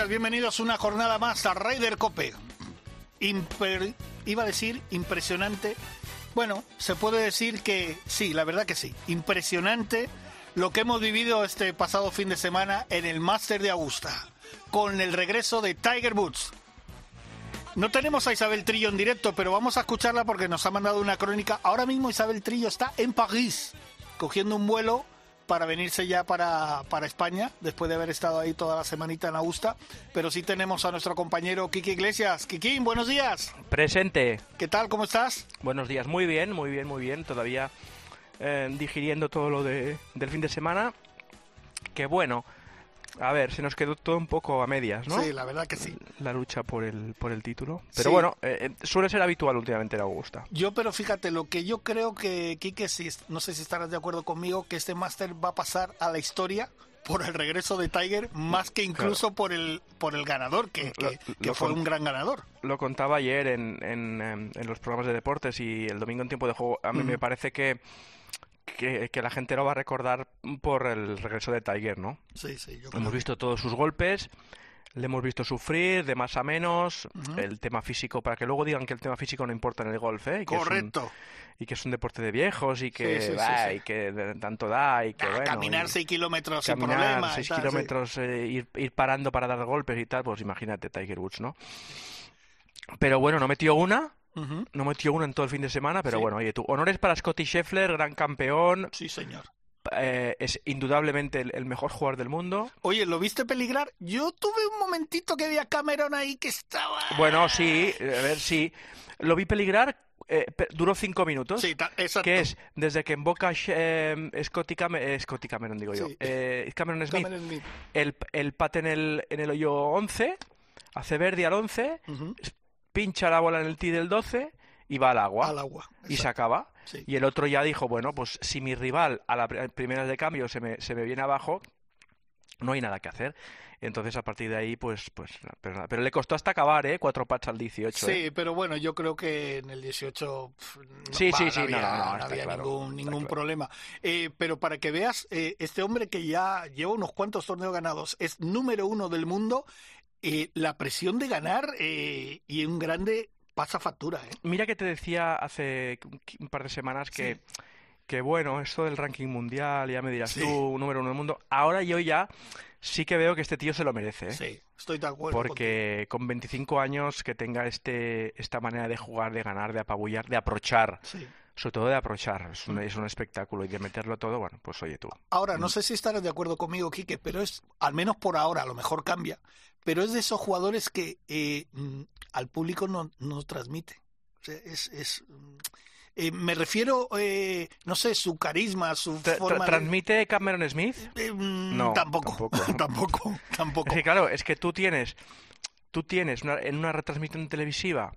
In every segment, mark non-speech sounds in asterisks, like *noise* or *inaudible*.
Días. Bienvenidos una jornada más a Raider Cope. Iba a decir impresionante. Bueno, se puede decir que sí, la verdad que sí. Impresionante lo que hemos vivido este pasado fin de semana en el Máster de Augusta, con el regreso de Tiger Woods. No tenemos a Isabel Trillo en directo, pero vamos a escucharla porque nos ha mandado una crónica. Ahora mismo Isabel Trillo está en París, cogiendo un vuelo para venirse ya para, para España, después de haber estado ahí toda la semanita en Augusta. Pero sí tenemos a nuestro compañero Kiki Iglesias. Kiki, buenos días. Presente. ¿Qué tal? ¿Cómo estás? Buenos días. Muy bien, muy bien, muy bien. Todavía eh, digiriendo todo lo de, del fin de semana. Que bueno, a ver, se nos quedó todo un poco a medias, ¿no? Sí, la verdad que sí. La lucha por el, por el título. Pero Sí. bueno, eh, eh, suele ser habitual últimamente en Augusta. Yo, pero fíjate, lo que yo creo que, Quique, si, no sé si estarás de acuerdo conmigo, que este máster va a pasar a la historia por el regreso de Tiger, más que incluso por el por el ganador, que, que- Lo- que lo fue un gran ganador. Lo contaba ayer en, en, em, en los programas de deportes y el domingo en tiempo de juego. A mí me parece que, que, que la gente lo va a recordar por el regreso de Tiger, ¿no? Sí, sí, yo creo Hemos visto todos sus golpes, le hemos visto sufrir de más a menos, el tema físico, para que luego digan que el tema físico no importa en el golf, ¿eh? Y que es un- Correcto. y que es un deporte de viejos y que, Sí, sí, sí, bah, sí. y que tanto da y que Ah, bueno, caminar y seis kilómetros sin problema. y seis tal, sí. kilómetros, eh, ir, ir parando para dar golpes y tal, pues imagínate Tiger Woods, ¿no? Pero bueno, no metió una, No metió una en todo el fin de semana, pero Sí. bueno, oye tú, honores para Scotty Scheffler, gran campeón, Sí, señor. eh, es indudablemente el, el mejor jugador del mundo. Oye, ¿lo viste peligrar? Yo tuve un momentito que vi a Cameron ahí que estaba... Bueno, sí, a ver, sí. Lo vi peligrar, eh, duró cinco minutos. Sí, exacto. que es desde que invoca eh, Scotty, Cam- eh, Scotty Cameron, digo yo, Sí. Cameron Smith, Cameron Smith. el, el pat en el, en el hoyo 11, hace verde al 11, Ujú. Pincha la bola en el tee del 12 y va al agua. Al agua. Y se acaba. Sí. Y el otro ya dijo, bueno, pues si mi rival a la pr- primera de cambio se me, se me viene abajo, no hay nada que hacer. Entonces a partir de ahí, pues, pues, pero. Pero le costó hasta acabar, ¿eh? Cuatro pats al 18. ¿eh? Sí, pero bueno, yo creo que en el 18 pf, no, Sí, va, sí, sí, no, había, no, no, no está había claro, ningún, ningún claro. problema. Eh, pero para que veas, eh, este hombre que ya lleva unos cuantos torneos ganados, es número uno del mundo, eh, la presión de ganar eh, y un grande pasa factura. ¿eh? Mira que te decía hace un par de semanas que, que bueno, esto del ranking mundial, ya me dirás Sí. tú, número uno del mundo. Ahora yo ya sí que veo que este tío se lo merece, ¿eh? Sí, estoy de acuerdo. Porque con 25 años que tenga este, esta manera de jugar, de ganar, de apabullar, de aprochar. Sí. sobre todo de aprochar, es un, es un espectáculo y de meterlo todo, bueno, pues oye tú. Ahora, no sé si estarás de acuerdo conmigo, Quique, pero es, al menos por ahora, a lo mejor cambia, pero es de esos jugadores que eh, mm, al público no, no transmite. O sea, es, es, mm, eh, me refiero, eh, no sé, su carisma, su Tra- forma de- ¿Transmite Cameron Smith? Eh, mm, No, tampoco, tampoco. tampoco, *laughs* tampoco. Es que claro, es que tú tienes, tú tienes una- en una retransmisión televisiva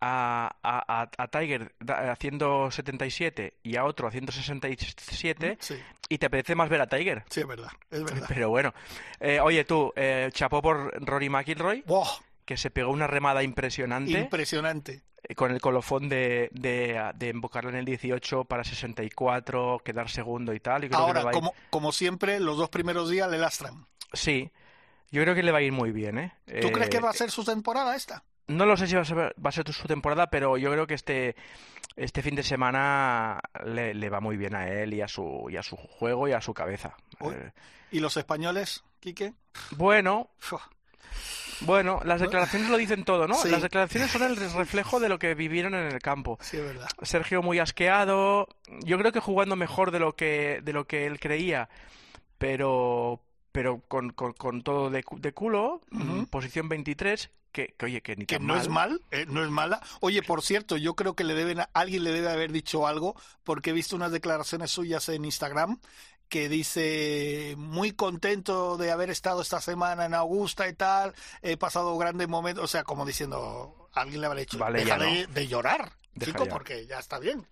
a, a, a- a Tiger da- haciendo 77 y a otro haciendo 67 Sí, y te apetece más ver a Tiger. sí, es verdad, es verdad. Pero bueno, Eh, oye tú, eh, chapó por Rory McIlroy, ¡Wow! que se pegó una remada impresionante Impresionante. eh, con el colofón de, de, de invocarla en el 18 para 64, quedar segundo y tal. y creo que le Ahora, va a ir- como, como siempre, los dos primeros días le lastran. Sí, yo creo que le va a ir muy bien, ¿eh? ¿Tú crees que Eh, va a ser su temporada esta? No lo sé si va a ser, va a ser su temporada, pero yo creo que este, este fin de semana le, le va muy bien a él y a su, y a su juego y a su cabeza. Uy. Eh, ¿Y los españoles, Quique? bueno, bueno, las declaraciones lo dicen todo, ¿no? *laughs* Sí. Las declaraciones son el reflejo de lo que vivieron en el campo. Sí, es verdad. Sergio muy asqueado, yo creo que jugando mejor de lo que, de lo que él creía, pero, pero con, con, con todo de, de culo, posición 23, que, que oye, que ni que tan no mal. es mal, eh, no es mala. Oye, por cierto, yo creo que le deben a- alguien le debe haber dicho algo porque he visto unas declaraciones suyas en Instagram que dice muy contento de haber estado esta semana en Augusta y tal, he pasado grandes momentos, o sea, como diciendo, alguien le habrá hecho, Vale, deja ya de, no. de llorar, Deja chico, ya. porque ya está bien,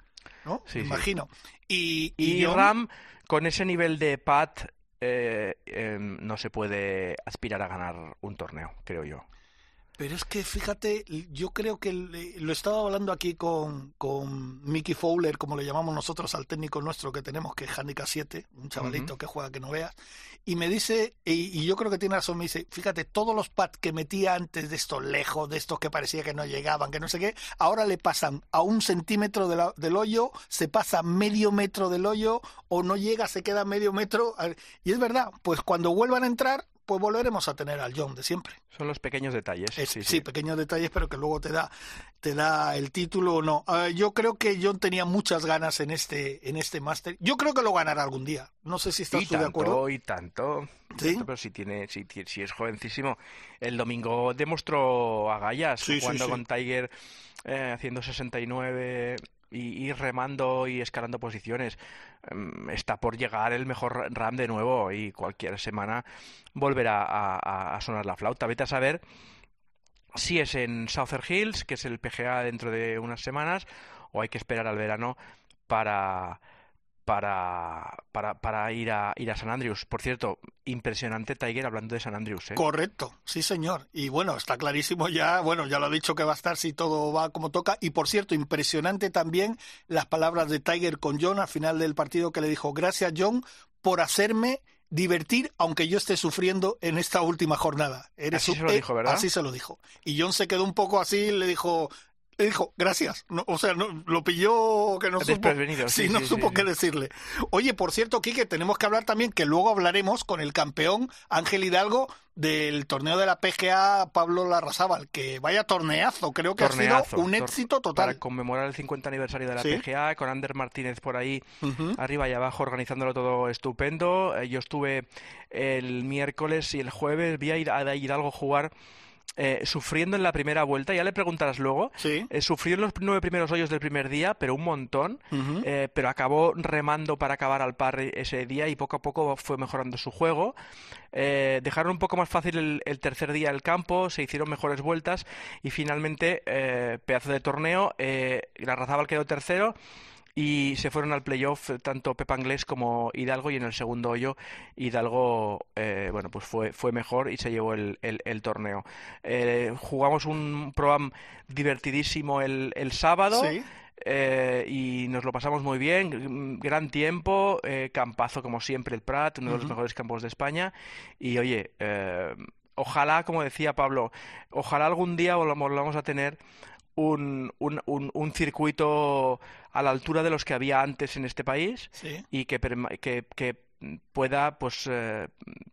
¿no? Sí, Me sí. imagino. Y, Y Ram, con ese nivel de pat, eh, em, no se puede aspirar a ganar un torneo, creo yo. Pero es que fíjate, yo creo que le- lo estaba hablando aquí con, con Mickey Fowler, como le llamamos nosotros al técnico nuestro que tenemos, que es Handicap 7, un chavalito que juega que no veas, y me dice, y, y yo creo que tiene razón, me dice, fíjate, todos los pads que metía antes de estos lejos, de estos que parecía que no llegaban, que no sé qué, ahora le pasan a un centímetro de la- del hoyo, se pasa medio metro del hoyo, o no llega, se queda medio metro, y es verdad, pues cuando vuelvan a entrar, pues volveremos a tener al John de siempre. Son los pequeños detalles. Es- sí, sí, sí. pequeños detalles, pero que luego te da, te da el título o no. Ah, yo creo que John tenía muchas ganas en este, en este máster. Yo creo que lo ganará algún día. No sé si estás Y tú de acuerdo. y tanto. ¿Sí? Tanto, Pero si tiene, si, es jovencísimo. El domingo demostró agallas Sí, jugando con Tiger, eh, haciendo 69 y, y remando y escalando posiciones. Em, está por llegar el mejor RAM de nuevo y cualquier semana volverá a- a sonar la flauta. Vete a saber si es en Southern Hills, que es el PGA dentro de unas semanas, o hay que esperar al verano para para, para, para ir a ir a San Andrews. Por cierto, impresionante Tiger hablando de San Andrews, ¿eh? Correcto, sí señor. Y bueno, está clarísimo ya, bueno, ya lo ha dicho que va a estar si todo va como toca. Y por cierto, impresionante también las palabras de Tiger con John al final del partido que le dijo, gracias John por hacerme divertir aunque yo esté sufriendo en esta última jornada. Eres Así un- se lo dijo, ¿verdad? Así se lo dijo. Y John se quedó un poco así, le dijo... Le dijo, gracias. No, o sea, no, lo pilló que no supo, Desprevenido, sí, no sí, supo sí, qué sí. decirle. Oye, por cierto, Quique, tenemos que hablar también, que luego hablaremos con el campeón Ángel Hidalgo del torneo de la PGA Pablo Larrazábal, que vaya torneazo, creo que ha sido un éxito Para total. conmemorar el 50 aniversario de la Sí. PGA, con Ander Martínez por ahí, arriba y abajo, organizándolo todo estupendo. Eh, Yo estuve el miércoles y el jueves, vi a Hidalgo jugar eh, sufriendo en la primera vuelta, ya le preguntarás luego. Sí. Eh, sufrió en los nueve primeros hoyos del primer día, pero un montón. Eh, pero acabó remando para acabar al par ese día y poco a poco fue mejorando su juego. Eh, dejaron un poco más fácil el, el tercer día el campo, se hicieron mejores vueltas y finalmente, pedazo de torneo, eh, Larrazábal quedó tercero. Y se fueron al playoff eh, tanto Pepa Anglés como Hidalgo y en el segundo hoyo Hidalgo eh, bueno pues fue, fue mejor y se llevó el, el- el torneo. Eh, jugamos un programa divertidísimo el, el sábado. Sí. Eh, y nos lo pasamos muy bien, gran tiempo, campazo como siempre el Prat, uno de los mejores campos de España. Y oye, ojalá, como decía Pablo, ojalá algún día volvamos a tener un, un, un, un circuito a la altura de los que había antes en este país Sí. y que, que pueda, pues, eh,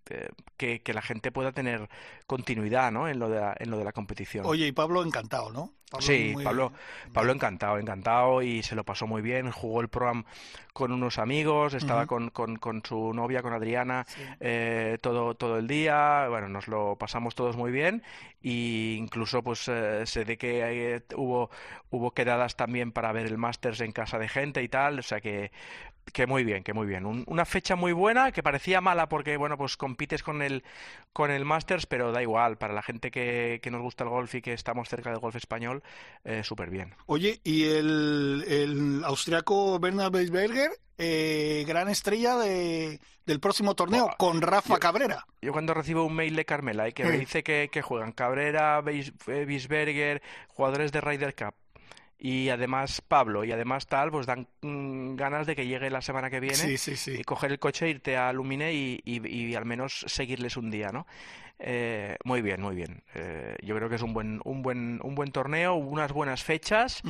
eh, que, que la gente pueda tener continuidad, ¿no? En lo de la, en lo de la competición. Oye, y Pablo encantado, ¿no? Pablo Sí, muy- Pablo, Pablo encantado, encantado y se lo pasó muy bien. Jugó el programa con unos amigos, estaba con, con, con su novia, con Adriana, Sí. eh, todo, todo el día. Bueno, nos lo pasamos todos muy bien y incluso pues eh, sé de que eh, hubo, hubo quedadas también para ver el Masters en casa de gente y tal. O sea que, que muy bien, que muy bien. Un- una fecha muy buena que parecía mala porque, bueno, pues compites con el, con el Masters, pero da igual. Para la gente que, que nos gusta el golf y que estamos cerca del golf español, eh, súper bien. Oye, y el, el austriaco Bernard Weisberger, eh, gran estrella de, del próximo torneo, con Rafa yo- Cabrera. Yo cuando recibo un mail de Carmela y que me Sí. dice que, que juegan Cabrera, Beis- eh, Bisberger, jugadores de Ryder Cup y además Pablo y además tal, pues dan mm, ganas de que llegue la semana que viene Sí, sí, sí. y coger el coche, irte a Lumine y, y- y al menos seguirles un día, ¿no? Eh, muy bien, muy bien. Eh, yo creo que es un buen, un buen, un buen torneo, unas buenas fechas.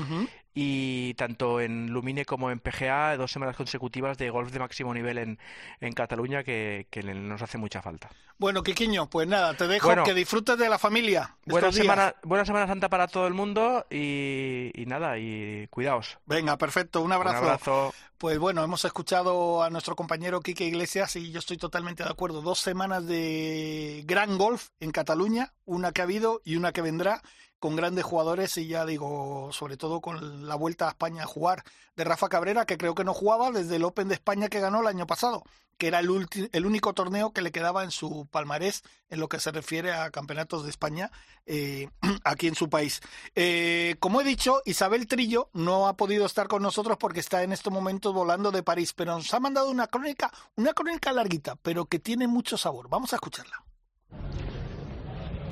Y tanto en Lumine como en PGA, dos semanas consecutivas de golf de máximo nivel en, en Cataluña que, que nos hace mucha falta. Bueno, Quiquiño, pues nada, te dejo Bueno. que disfrutes de la familia. Buena semana, buena Semana Santa para todo el mundo y, y nada, y cuidaos. Venga, perfecto, un abrazo. Un abrazo. Pues bueno, hemos escuchado a nuestro compañero Quique Iglesias y yo estoy totalmente de acuerdo. Dos semanas de gran golf en Cataluña, una que ha habido y una que vendrá con grandes jugadores y ya digo, sobre todo con la vuelta a España a jugar de Rafa Cabrera, que creo que no jugaba desde el Open de España que ganó el año pasado, que era el, el único torneo que le quedaba en su palmarés en lo que se refiere a campeonatos de España eh, *clears throat* aquí en su país. Eh, como he dicho, Isabel Trillo no ha podido estar con nosotros porque está en estos momentos volando de París, pero nos ha mandado una crónica, una crónica larguita, pero que tiene mucho sabor. Vamos a escucharla.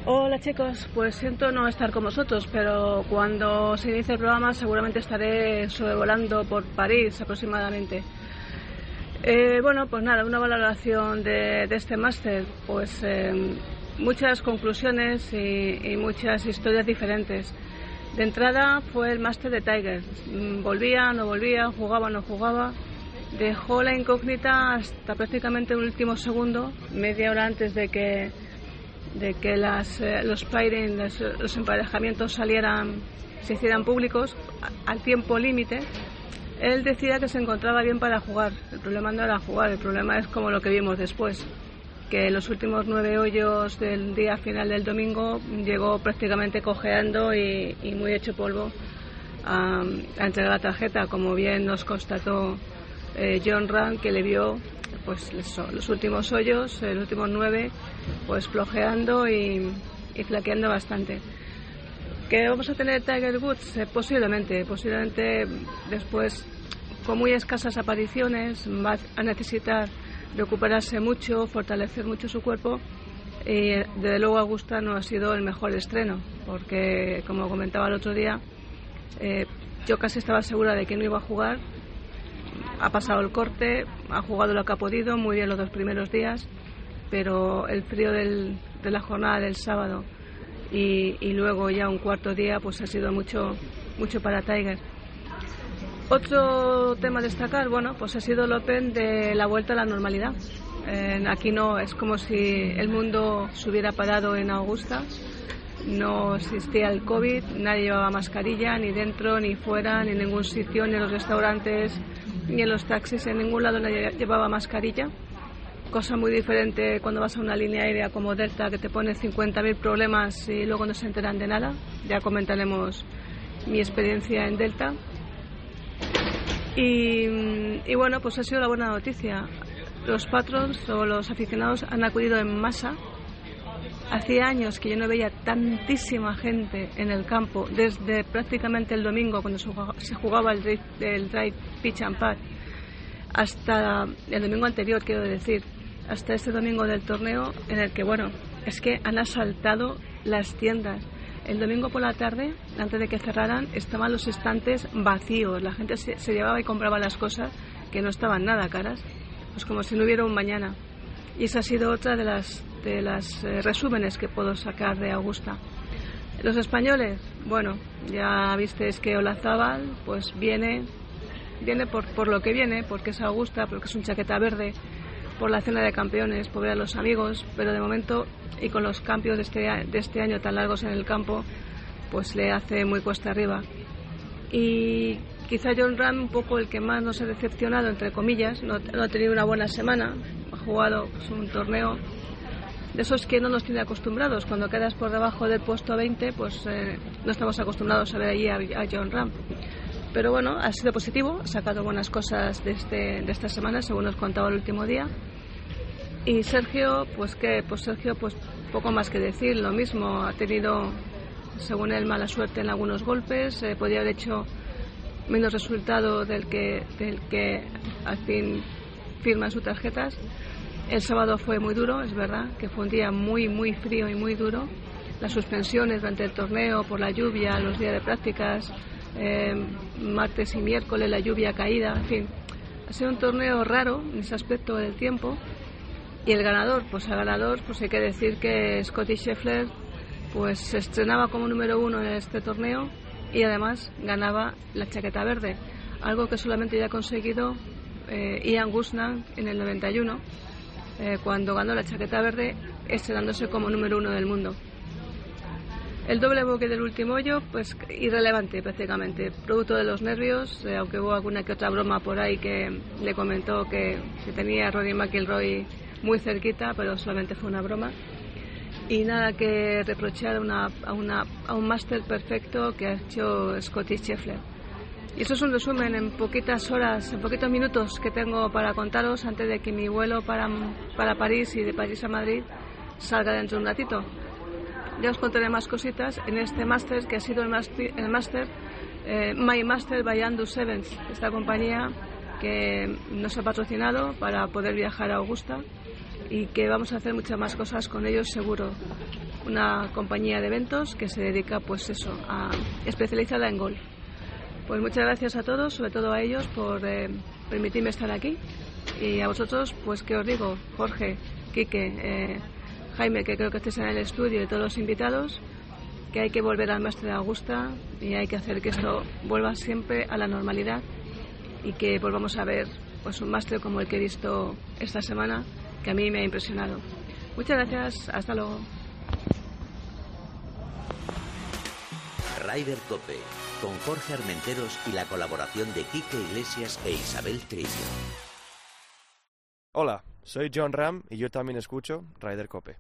Hola chicos, pues siento no estar con vosotros, pero cuando se inicie el programa seguramente estaré sobrevolando por París aproximadamente. Eh, bueno, pues nada, una valoración de, este máster, pues em, muchas conclusiones y, muchas historias diferentes. De entrada fue el máster de Tiger, mm, volvía, no volvía, jugaba, no jugaba. Dejó la incógnita hasta prácticamente un último segundo, media hora antes de que de que las, eh, los pairing, los, emparejamientos salieran, se hicieran públicos al tiempo límite, él decía que se encontraba bien para jugar. El problema no era jugar, el problema es como lo que vimos después, que los últimos nueve hoyos del día final del domingo llegó prácticamente cojeando y, muy hecho polvo a, entregar la tarjeta, como bien nos constató eh, John Rand, que le vio pues los últimos hoyos, los últimos nueve, pues flojeando y, flaqueando bastante. ¿Que vamos a tener Tiger Woods? Eh, posiblemente, posiblemente después, con muy escasas apariciones, va a necesitar recuperarse mucho, fortalecer mucho su cuerpo. Y desde luego Augusta no ha sido el mejor estreno, porque como comentaba el otro día, eh, yo casi estaba segura de que no iba a jugar ha pasado el corte, ha jugado lo que ha podido, muy bien los dos primeros días, pero el frío de la jornada del sábado y, luego ya un cuarto día pues ha sido mucho, mucho para Tiger. Otro tema a destacar, bueno, pues ha sido el Open de la vuelta a la normalidad. aquí no, es como si el mundo se hubiera parado en Augusta no existía el COVID, nadie llevaba mascarilla, ni dentro, ni fuera, ni en ningún sitio, ni en los restaurantes, ni en los taxis, en ningún lado nadie llevaba mascarilla. Cosa muy diferente cuando vas a una línea aérea como Delta que te pone 50.000 problemas y luego no se enteran de nada. Ya comentaremos mi experiencia en Delta. Y, y bueno, pues ha sido la buena noticia. Los patrons o los aficionados han acudido en masa Hacía años que yo no veía tantísima gente en el campo, desde prácticamente el domingo, cuando se jugaba el drive, pitch and pad, hasta el domingo anterior, quiero decir, hasta este domingo del torneo, en el que, bueno, es que han asaltado las tiendas. El domingo por la tarde, antes de que cerraran, estaban los estantes vacíos. La gente se, se llevaba y compraba las cosas que no estaban nada caras, pues como si no hubiera un mañana. Y esa ha sido otra de las de los eh, resúmenes que puedo sacar de Augusta. Los españoles, bueno, ya visteis que Olazábal pues viene, viene por, por lo que viene, porque es Augusta, porque es un chaqueta verde, por la cena de campeones, por ver a los amigos, pero de momento y con los cambios de este, de este año tan largos en el campo, pues le hace muy cuesta arriba. Y quizá John Ram un poco el que más nos ha decepcionado, entre comillas, no, no ha tenido una buena semana, ha jugado pues, un torneo de esos que no nos tiene acostumbrados. Cuando quedas por debajo del puesto 20, pues eh, no estamos acostumbrados a ver allí a, John Ram. Pero bueno, ha sido positivo, ha sacado buenas cosas de, este, de esta semana, según nos contaba el último día. Y Sergio, pues que, pues Sergio, pues poco más que decir, lo mismo, ha tenido, según él, mala suerte en algunos golpes, eh, podía haber hecho menos resultado del que, del que al fin firman sus tarjetas el sábado fue muy duro, es verdad, que fue un día muy, muy frío y muy duro. Las suspensiones durante el torneo por la lluvia, los días de prácticas, eh, martes y miércoles la lluvia caída, en fin. Ha sido un torneo raro en ese aspecto del tiempo. Y el ganador, pues el ganador, pues hay que decir que Scotty Scheffler pues se estrenaba como número uno en este torneo y además ganaba la chaqueta verde, algo que solamente ya ha conseguido eh, Ian Gusnan en el 91 eh, cuando ganó la chaqueta verde, estrenándose como número uno del mundo. El doble boque del último hoyo, pues irrelevante prácticamente, producto de los nervios, eh, aunque hubo alguna que otra broma por ahí que le comentó que, tenía a Rory McIlroy muy cerquita, pero solamente fue una broma. y nada que reprochar a, una, a, una, a un máster perfecto que ha hecho Scotty Scheffler. Y eso es un resumen en poquitas horas, en poquitos minutos que tengo para contaros antes de que mi vuelo para, para París y de París a Madrid salga dentro de un ratito. Ya os contaré más cositas en este máster que ha sido el máster eh, My Master by Andu Sevens, esta compañía que nos ha patrocinado para poder viajar a Augusta y que vamos a hacer muchas más cosas con ellos seguro. Una compañía de eventos que se dedica pues eso, a especializada en golf. Pues muchas gracias a todos, sobre todo a ellos por eh, permitirme estar aquí y a vosotros pues que os digo, Jorge, Quique, eh, Jaime, que creo que estéis en el estudio y todos los invitados, que hay que volver al máster de Augusta y hay que hacer que esto vuelva siempre a la normalidad y que volvamos a ver pues un máster como el que he visto esta semana, que a mí me ha impresionado. Muchas gracias, hasta luego. Rider Cope, con Jorge Armenteros y la colaboración de Quique Iglesias e Isabel Trillo. Hola, soy John Ram y yo también escucho Rider Cope.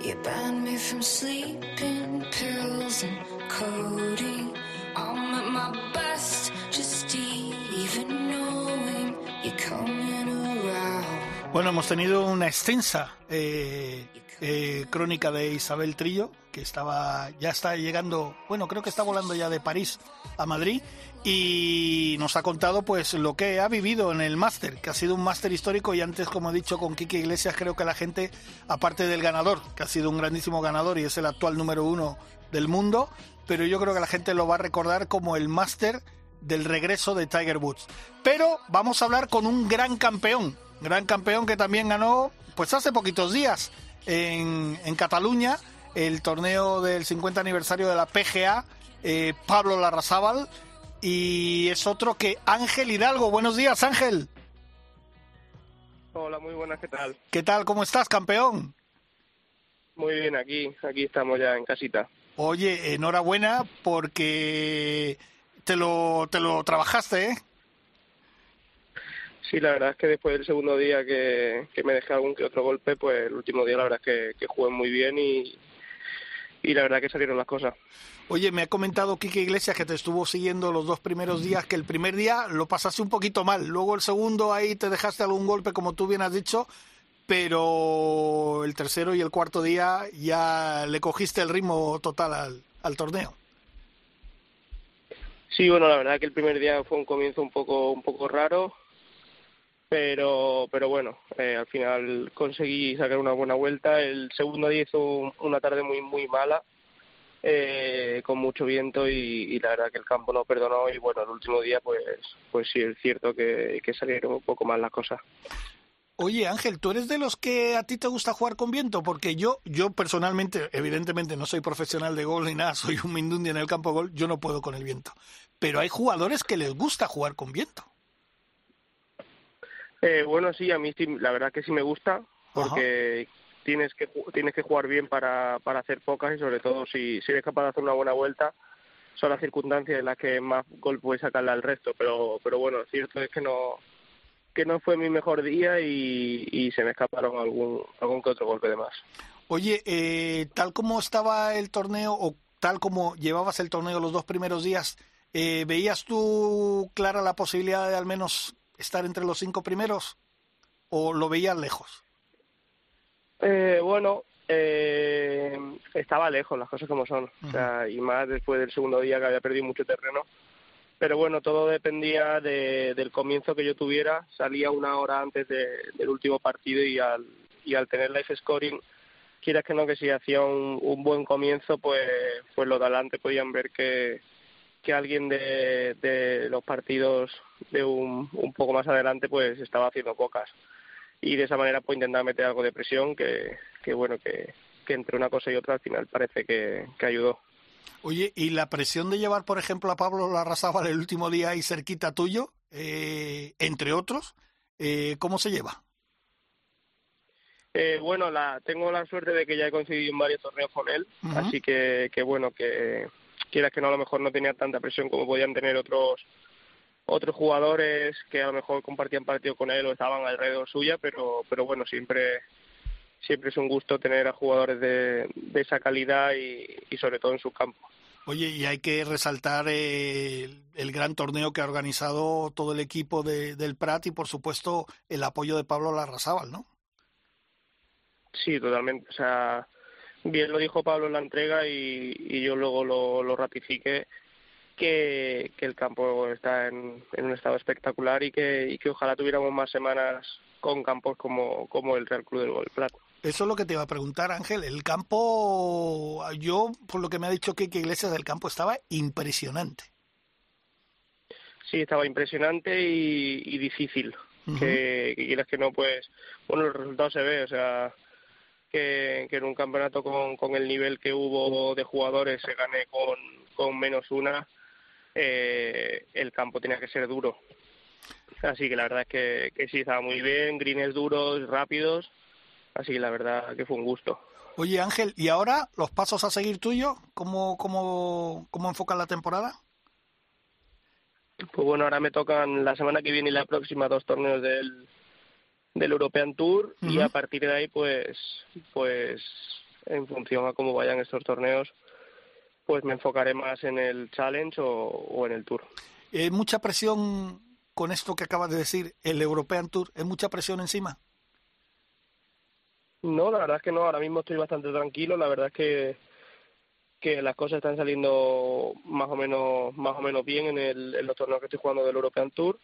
You banned me from sleeping pills and coding. I'm at my best, just even knowing you're coming around. Bueno, hemos tenido una extensa eh, eh, crónica de Isabel Trillo, que estaba ya está llegando, bueno, creo que está volando ya de París a Madrid y nos ha contado pues lo que ha vivido en el máster, que ha sido un máster histórico y antes, como he dicho con Kike Iglesias, creo que la gente, aparte del ganador, que ha sido un grandísimo ganador y es el actual número uno del mundo, pero yo creo que la gente lo va a recordar como el máster del regreso de Tiger Woods. Pero vamos a hablar con un gran campeón, gran campeón que también ganó pues hace poquitos días en, en Cataluña el torneo del 50 aniversario de la PGA, eh, Pablo Larrazábal y es otro que Ángel Hidalgo. Buenos días, Ángel. Hola, muy buenas, ¿qué tal? ¿Qué tal? ¿Cómo estás, campeón? Muy bien, aquí, aquí estamos ya en casita. Oye, enhorabuena porque te lo, te lo trabajaste, ¿eh? Sí, la verdad es que después del segundo día que, me dejé algún que otro golpe, pues el último día la verdad es que, que jugué muy bien y, y la verdad que salieron las cosas. Oye, me ha comentado Kike Iglesias que te estuvo siguiendo los dos primeros días, que el primer día lo pasaste un poquito mal, luego el segundo ahí te dejaste algún golpe, como tú bien has dicho, pero el tercero y el cuarto día ya le cogiste el ritmo total al, al torneo. Sí, bueno, la verdad que el primer día fue un comienzo un poco un poco raro, pero pero bueno, eh, al final conseguí sacar una buena vuelta. El segundo día hizo una tarde muy muy mala eh, con mucho viento y, la verdad que el campo no perdonó y bueno, el último día pues, pues sí, es cierto que, salieron un poco mal las cosas. Oye Ángel, ¿tú eres de los que a ti te gusta jugar con viento? Porque yo, yo personalmente, evidentemente no soy profesional de gol ni nada, soy un mindundi en el campo de gol, yo no puedo con el viento. Pero hay jugadores que les gusta jugar con viento. Eh, bueno, sí, a mí sí, la verdad que sí me gusta, porque tienes que tienes que jugar bien para, para hacer pocas y sobre todo si, si eres capaz de hacer una buena vuelta son las circunstancias en las que más gol puedes sacarle al resto pero pero bueno cierto es que no que no fue mi mejor día y, y se me escaparon algún algún que otro golpe de más. Oye eh, tal como estaba el torneo o tal como llevabas el torneo los dos primeros días eh, veías tú clara la posibilidad de al menos estar entre los cinco primeros o lo veías lejos eh, bueno, eh, estaba lejos, las cosas como son. O sea, y más después del segundo día que había perdido mucho terreno. Pero bueno, todo dependía de, del comienzo que yo tuviera. Salía una hora antes del último partido y al, y al tener life scoring, quieras que no, que si hacía un, un buen comienzo, pues, pues los de adelante podían ver que, que alguien de, de los partidos de un, un poco más adelante pues estaba haciendo pocas y de esa manera puedo intentar meter algo de presión que, que bueno, que, que entre una cosa y otra al final parece que, que ayudó. Oye, ¿y la presión de llevar, por ejemplo, a Pablo Larrazábal el último día ahí cerquita tuyo, eh, entre otros, eh, cómo se lleva? Eh, bueno, la, tengo la suerte de que ya he coincidido en varios torneos con él, así que, que bueno, que quieras que no, a lo mejor no tenía tanta presión como podían tener otros otros jugadores que a lo mejor compartían partido con él o estaban alrededor suya, pero, pero bueno, siempre siempre es un gusto tener a jugadores de, de esa calidad y, y sobre todo en su campo. Oye, y hay que resaltar eh, el, el gran torneo que ha organizado todo el equipo de, del Prat y, por supuesto, el apoyo de Pablo Larrazábal, ¿no? Sí, totalmente. O sea, bien lo dijo Pablo en la entrega y, y yo luego lo, lo ratifiqué que, que el campo está en, en un estado espectacular y que, y que ojalá tuviéramos más semanas con campos como, como el Real Club del Gol Prat. Eso es lo que te iba a preguntar, Ángel. El campo, yo, por lo que me ha dicho que Iglesias del campo, estaba impresionante. Sí, estaba impresionante y, y difícil. Ujú. que, que quieras que no, pues, bueno, el resultado se ve, o sea, que, que en un campeonato con, con el nivel que hubo de jugadores se gane con, con menos una, eh, el campo tenía que ser duro. Así que la verdad es que, que sí, estaba muy bien, greens duros, rápidos, así que la verdad que fue un gusto. Oye, Ángel, ¿y ahora los pasos a seguir tuyos? ¿Cómo, cómo, cómo enfocas la temporada? Pues bueno, ahora me tocan la semana que viene y la próxima dos torneos del, del European Tour y a partir de ahí pues pues en función a cómo vayan estos torneos pues me enfocaré más en el Challenge o, o en el Tour. ¿Es mucha presión con esto que acabas de decir, el European Tour? ¿Es mucha presión encima? No, la verdad es que no, ahora mismo estoy bastante tranquilo, la verdad es que que las cosas están saliendo más o menos más o menos bien en, el, en los torneos que estoy jugando del European Tour,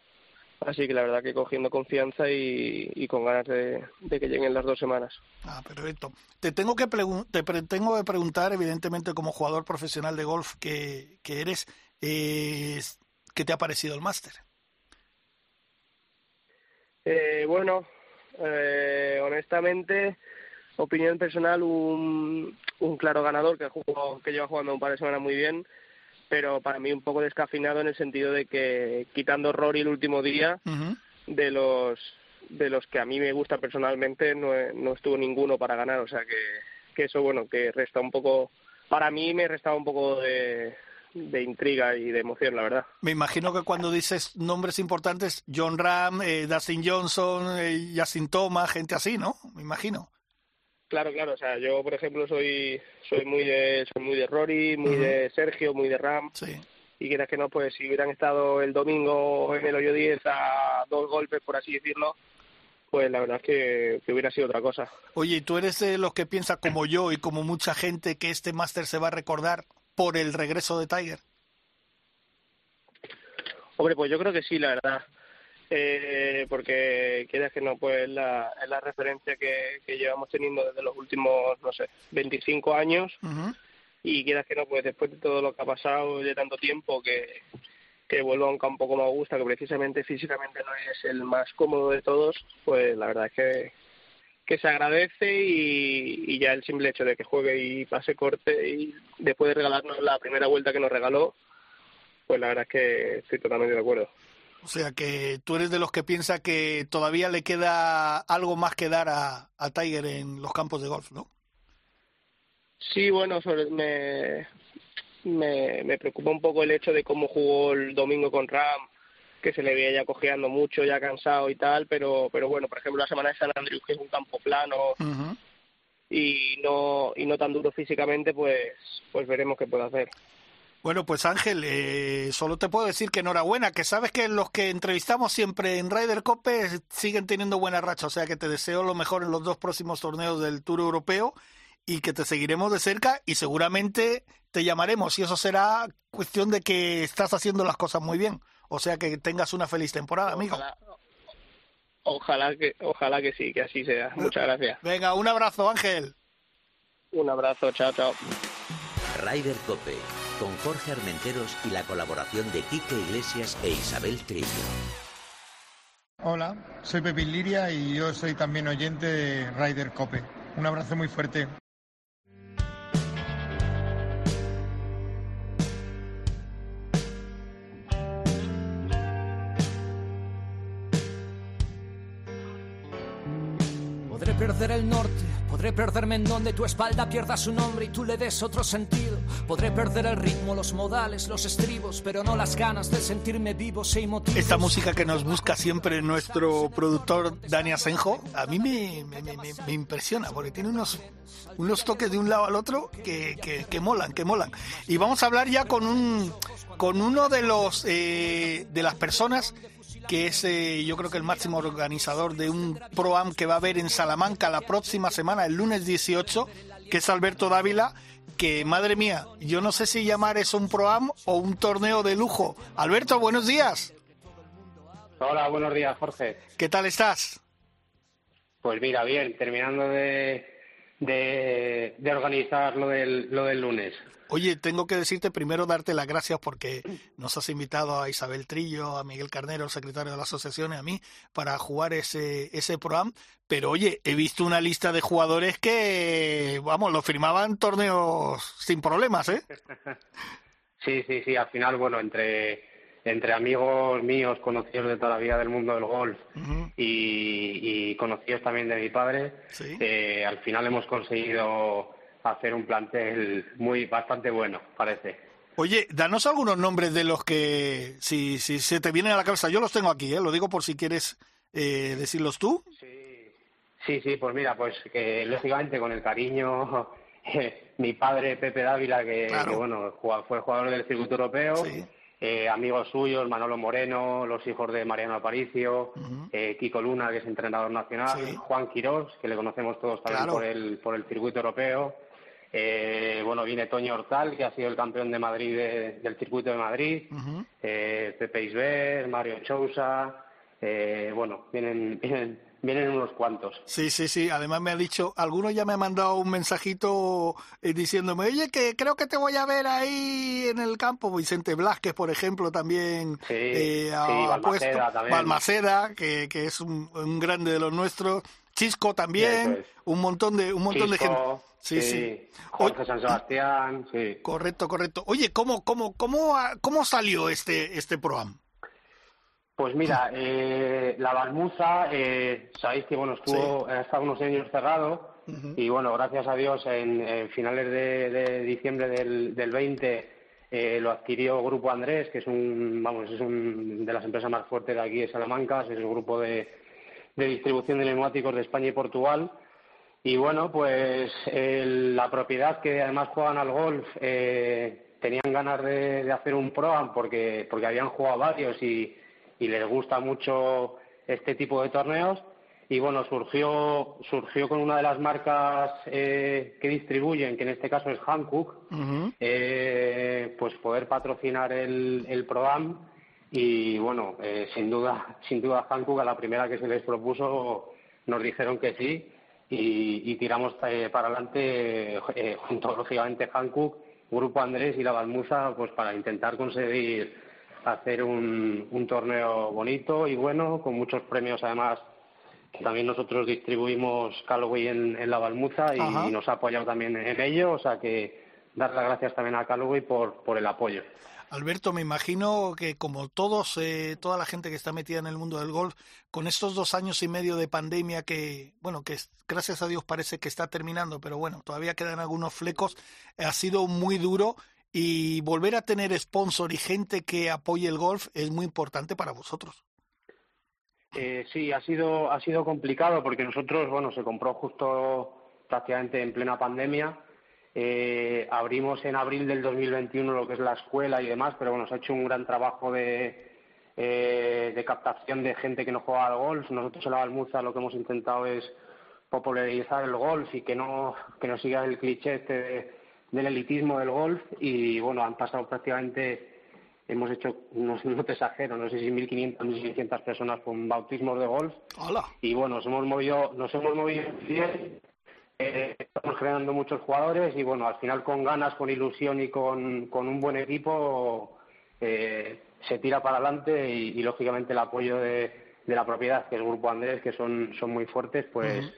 así que la verdad que cogiendo confianza y, y con ganas de, de que lleguen las dos semanas. Ah, perfecto. Te tengo que te tengo que preguntar, evidentemente, como jugador profesional de golf que, que eres, eh, ¿qué te ha parecido el máster? Eh, bueno, eh, honestamente, opinión personal, un, un claro ganador que, jugó, que lleva jugando un par de semanas muy bien, pero para mí un poco descafinado en el sentido de que quitando Rory el último día, de los de los que a mí me gusta personalmente, no, no estuvo ninguno para ganar, o sea que, que eso, bueno, que resta un poco, para mí me restaba un poco de, de intriga y de emoción, la verdad. Me imagino que cuando dices nombres importantes, John Ram, eh, Dustin Johnson, eh, Justin Thomas, gente así, ¿no? Me imagino. Claro, claro. O sea, yo, por ejemplo, soy soy muy de soy muy de Rory, muy de Sergio, muy de Ram. Sí. Y quieras que no, pues si hubieran estado el domingo en el hoyo 10 a dos golpes, por así decirlo, pues la verdad es que, que hubiera sido otra cosa. Oye, ¿y tú eres de los que piensa como yo y como mucha gente que este máster se va a recordar por el regreso de Tiger? Hombre, pues yo creo que sí, la verdad. Eh, porque quieras que no, pues es la, es la referencia que, que llevamos teniendo desde los últimos, no sé, 25 años. Y quieras que no, pues después de todo lo que ha pasado de tanto tiempo, que, que vuelva a un campo como Augusta, que precisamente físicamente no es el más cómodo de todos, pues la verdad es que, que se agradece y, y ya el simple hecho de que juegue y pase corte y después de regalarnos la primera vuelta que nos regaló, pues la verdad es que estoy totalmente de acuerdo. O sea que tú eres de los que piensa que todavía le queda algo más que dar a, a Tiger en los campos de golf, ¿no? Sí, bueno, sobre- me, me, me preocupa un poco el hecho de cómo jugó el domingo con Ram, que se le veía ya cojeando mucho, ya cansado y tal, pero, pero bueno, por ejemplo, la semana de San Andrews, que es un campo plano y no, y no tan duro físicamente, pues, pues veremos qué puede hacer. Bueno, pues Ángel, eh, solo te puedo decir que enhorabuena, que sabes que los que entrevistamos siempre en Ryder Cope siguen teniendo buena racha, o sea que te deseo lo mejor en los dos próximos torneos del Tour Europeo y que te seguiremos de cerca y seguramente te llamaremos y eso será cuestión de que estás haciendo las cosas muy bien, o sea que tengas una feliz temporada, amigo. Ojalá, ojalá que, ojalá que sí, que así sea. Muchas gracias. Venga, un abrazo, Ángel. Un abrazo, chao, chao. Ryder Cope, con Jorge Armenteros y la colaboración de Quique Iglesias e Isabel Trillo. Hola, soy Pepín Liria y yo soy también oyente de Ryder Cope. Un abrazo muy fuerte. Podré perder el norte, Podré perderme en donde tu espalda pierda su nombre y tú le des otro sentido. Podré perder el ritmo, los modales, los estribos, pero no las ganas de sentirme vivo sin motivos. Esta música que nos busca siempre nuestro productor Dani Asenjo, a mí me, me, me, me impresiona porque tiene unos, unos toques de un lado al otro que, que, que molan, que molan. Y vamos a hablar ya con un con uno de los eh, de las personas que es eh, yo creo que el máximo organizador de un ProAm que va a haber en Salamanca la próxima semana, el lunes 18, que es Alberto Dávila, que madre mía, yo no sé si llamar eso un ProAm o un torneo de lujo. Alberto, buenos días. Hola, buenos días, Jorge. ¿Qué tal estás? Pues mira, bien, terminando de, de, de organizar lo del, lo del lunes. Oye, tengo que decirte primero darte las gracias porque nos has invitado a Isabel Trillo, a Miguel Carnero, el secretario de la asociación, y a mí para jugar ese, ese programa. Pero oye, he visto una lista de jugadores que, vamos, lo firmaban torneos sin problemas, ¿eh? *laughs* Sí, sí, sí. Al final, bueno, entre, entre amigos míos, conocidos de toda la vida del mundo del golf y, y conocidos también de mi padre, Sí. eh, al final hemos conseguido hacer un plantel muy bastante bueno, parece. Oye, danos algunos nombres de los que, si, si se te vienen a la cabeza, yo los tengo aquí, ¿eh? lo digo por si quieres eh, decirlos tú. Sí, sí, pues mira, pues que lógicamente con el cariño, *laughs* mi padre Pepe Dávila, que, Claro. que, bueno, fue jugador del circuito europeo, eh, amigos suyos, Manolo Moreno, los hijos de Mariano Aparicio, eh, Kiko Luna, que es entrenador nacional, Sí. Juan Quirós, que le conocemos todos también Claro. por, el, por el circuito europeo. Eh, bueno, viene Toño Hortal, que ha sido el campeón de Madrid de- del circuito de Madrid. Ujú. eh, Pepe Isber, Mario Chousa, eh, bueno, vienen, vienen, vienen unos cuantos. Sí, sí, sí. Además me ha dicho, alguno ya me ha mandado un mensajito eh, diciéndome, oye, que creo que te voy a ver ahí en el campo. Vicente Blasquez, por ejemplo, también Sí, eh, ha sí, Balmaceda puesto. también. Balmaceda, que, que es un, un grande de los nuestros. Chisco también, es. un montón de un montón de gente. Sí, sí. Jorge San Sebastián, sí. Correcto, correcto. Oye, ¿cómo, cómo, cómo, cómo salió este, este programa? Pues mira, eh, la Balmuza, eh, sabéis que bueno estuvo ha estado unos años cerrado y bueno, gracias a Dios en, en finales de, de diciembre del, del 20 eh, lo adquirió Grupo Andrés, que es un vamos es un de las empresas más fuertes de aquí de Salamanca, es el grupo de, de distribución de neumáticos de España y Portugal. Y bueno, pues el- la propiedad que además juegan al golf eh, tenían ganas de, de hacer un pro porque porque habían jugado varios y, y les gusta mucho este tipo de torneos. Y bueno, surgió surgió con una de las marcas eh, que distribuyen, que en este caso es Hankook, eh, pues poder patrocinar el, el Pro-Am y bueno, eh, sin duda, *laughs* sin duda Hankook a la primera que se les propuso nos dijeron que sí y, y tiramos eh, para adelante eh, *laughs* junto lógicamente Hankook, Grupo Andrés y la Balmuza pues para intentar conseguir hacer un, un torneo bonito y bueno, con muchos premios además también nosotros distribuimos Callaway en, en la Balmuza y, Ajá. nos ha apoyado también en ello, o sea que dar las gracias también a Callaway por, por el apoyo. Alberto, me imagino que como todos, eh, toda la gente que está metida en el mundo del golf, con estos dos años y medio de pandemia que, bueno, que gracias a Dios parece que está terminando, pero bueno, todavía quedan algunos flecos, ha sido muy duro y volver a tener sponsor y gente que apoye el golf es muy importante para vosotros. Eh, sí, ha sido, ha sido complicado porque nosotros, bueno, se compró justo prácticamente en plena pandemia. Eh, abrimos en abril del 2021 lo que es la escuela y demás, pero bueno, se ha hecho un gran trabajo de, eh, de captación de gente que no juega al golf. Nosotros en la Balmuza lo que hemos intentado es popularizar el golf y que no, que no siga el cliché este de- del elitismo del golf. Y bueno, han pasado prácticamente hemos hecho, no, no te exagero, no sé si 1.500, 1.600 personas con bautismos de golf. Hola. Y bueno, nos hemos movido, nos hemos movido bien, eh, estamos generando muchos jugadores y bueno, al final con ganas, con ilusión y con, con un buen equipo eh, se tira para adelante y, y, lógicamente el apoyo de, de, la propiedad, que es Grupo Andrés, que son, son muy fuertes, pues, uh -huh.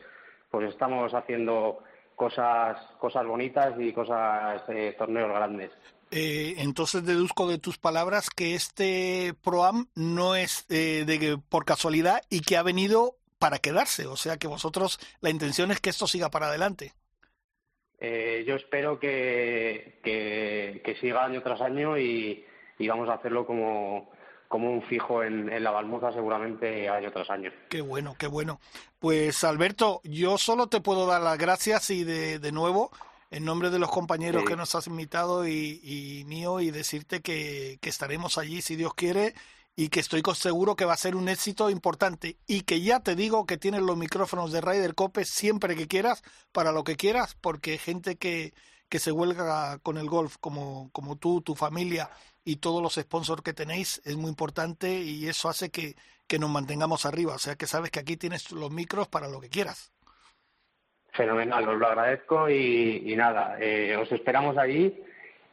pues estamos haciendo cosas, cosas bonitas y cosas, eh, torneos grandes. Eh, entonces deduzco de tus palabras que este ProAm no es eh, de por casualidad y que ha venido para quedarse. O sea que vosotros, la intención es que esto siga para adelante. Eh, yo espero que, que, siga año tras año y, vamos a hacerlo como, como un fijo en, en, la Balmuza seguramente año tras año. Qué bueno, qué bueno. Pues Alberto, yo solo te puedo dar las gracias y de, de nuevo, en nombre de los compañeros que nos has invitado y, y mío, y decirte que, que estaremos allí si Dios quiere y que estoy seguro que va a ser un éxito importante y que ya te digo que tienes los micrófonos de Ryder Cope siempre que quieras, para lo que quieras, porque gente que, que se huelga con el golf como, como tú, tu familia y todos los sponsors que tenéis es muy importante y eso hace que, que nos mantengamos arriba. O sea que sabes que aquí tienes los micros para lo que quieras. Fenomenal, os lo agradezco y, nada, eh, os esperamos allí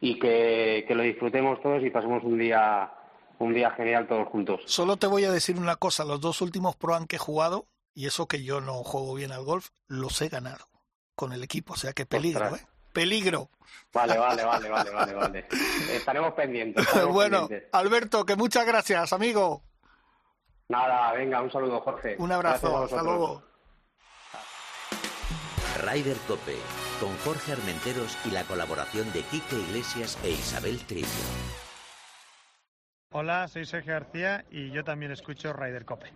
y que, que lo disfrutemos todos y pasemos un día un día genial todos juntos. Solo te voy a decir una cosa, los dos últimos Pro que he jugado, y eso que yo no juego bien al golf, los he ganado con el equipo, o sea que peligro, ¿eh? Peligro. Vale, vale, vale, vale, vale, vale. Estaremos pendientes. *laughs* bueno, Alberto, que muchas gracias, amigo. Nada, venga, un saludo, Jorge. Un abrazo, hasta luego. Ryder Cope, con Jorge Armenteros y la colaboración de Quique Iglesias e Isabel Trillo. Hola, soy Sergio García y yo también escucho Ryder Cope.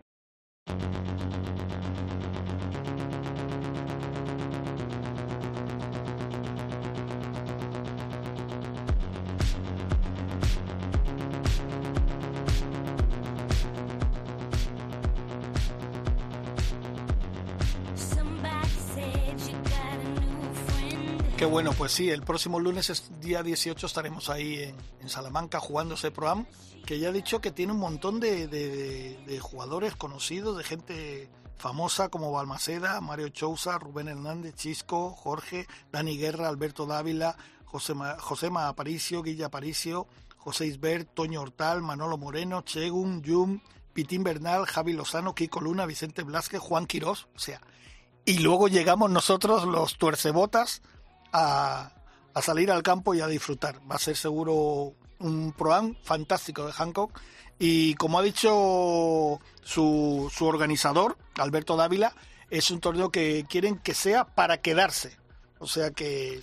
Bueno, pues sí, el próximo lunes, es día 18, estaremos ahí en, Salamanca jugando ese Pro que ya he dicho que tiene un montón de, jugadores conocidos, de gente famosa como Balmaceda, Mario Chousa, Rubén Hernández, Chisco, Jorge, Dani Guerra, Alberto Dávila, José, Josema Aparicio, Guilla Aparicio, José Isbert, Toño Hortal, Manolo Moreno, Chegun, Yum, Pitín Bernal, Javi Lozano, Kiko Luna, Vicente Blasque, Juan Quirós, o sea, y luego llegamos nosotros los tuercebotas a, salir al campo y a disfrutar. Va a ser seguro un proam fantástico de Hancock y como ha dicho su, su organizador, Alberto Dávila, es un torneo que quieren que sea para quedarse. O sea que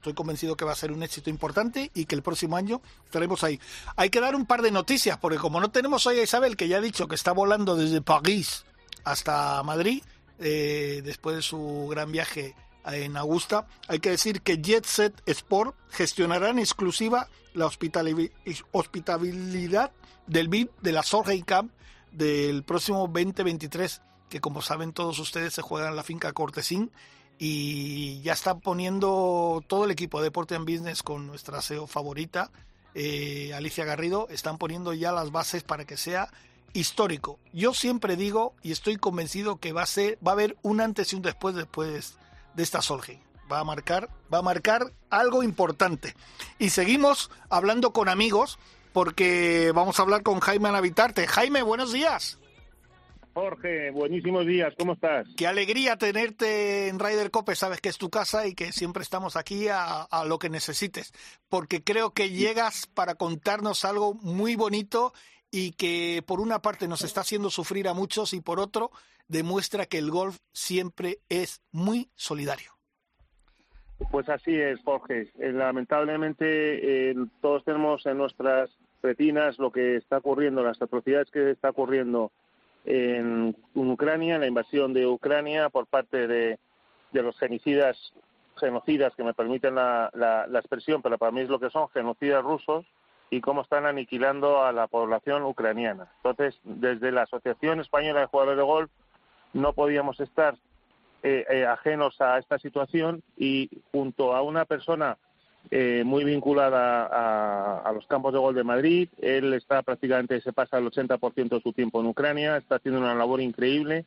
estoy convencido que va a ser un éxito importante y que el próximo año estaremos ahí. Hay que dar un par de noticias, porque como no tenemos hoy a Isabel, que ya ha dicho que está volando desde París hasta Madrid, eh, después de su gran viaje en Augusta, hay que decir que Jet Set Sport gestionará en exclusiva la hospitalidad del VIP de la Solheim Camp del próximo 2023, que como saben todos ustedes se juega en la finca Cortesín y ya están poniendo todo el equipo de Deporte and Business con nuestra SEO favorita, eh, Alicia Garrido, están poniendo ya las bases para que sea histórico. Yo siempre digo y estoy convencido que va a ser, va a haber un antes y un después después de esta Solheim va a marcar, va a marcar algo importante. Y seguimos hablando con amigos porque vamos a hablar con Jaime Anavitarte. Jaime, buenos días. Jorge, buenísimos días, ¿cómo estás? Qué alegría tenerte en Ryder Cope, sabes que es tu casa y que siempre estamos aquí a, a, lo que necesites, porque creo que llegas para contarnos algo muy bonito y que por una parte nos está haciendo sufrir a muchos y por otro demuestra que el golf siempre es muy solidario. Pues así es, Jorge. Eh, lamentablemente eh, todos tenemos en nuestras retinas lo que está ocurriendo, las atrocidades que está ocurriendo en Ucrania, la invasión de Ucrania por parte de, los genocidas, genocidas, que me permiten la, la, expresión, pero para mí es lo que son genocidas rusos y cómo están aniquilando a la población ucraniana. Entonces, desde la Asociación Española de Jugadores de Golf no podíamos estar eh, eh, ajenos a esta situación y junto a una persona eh, muy vinculada a, los campos de gol de Madrid, él está prácticamente, se pasa el 80% de su tiempo en Ucrania, está haciendo una labor increíble,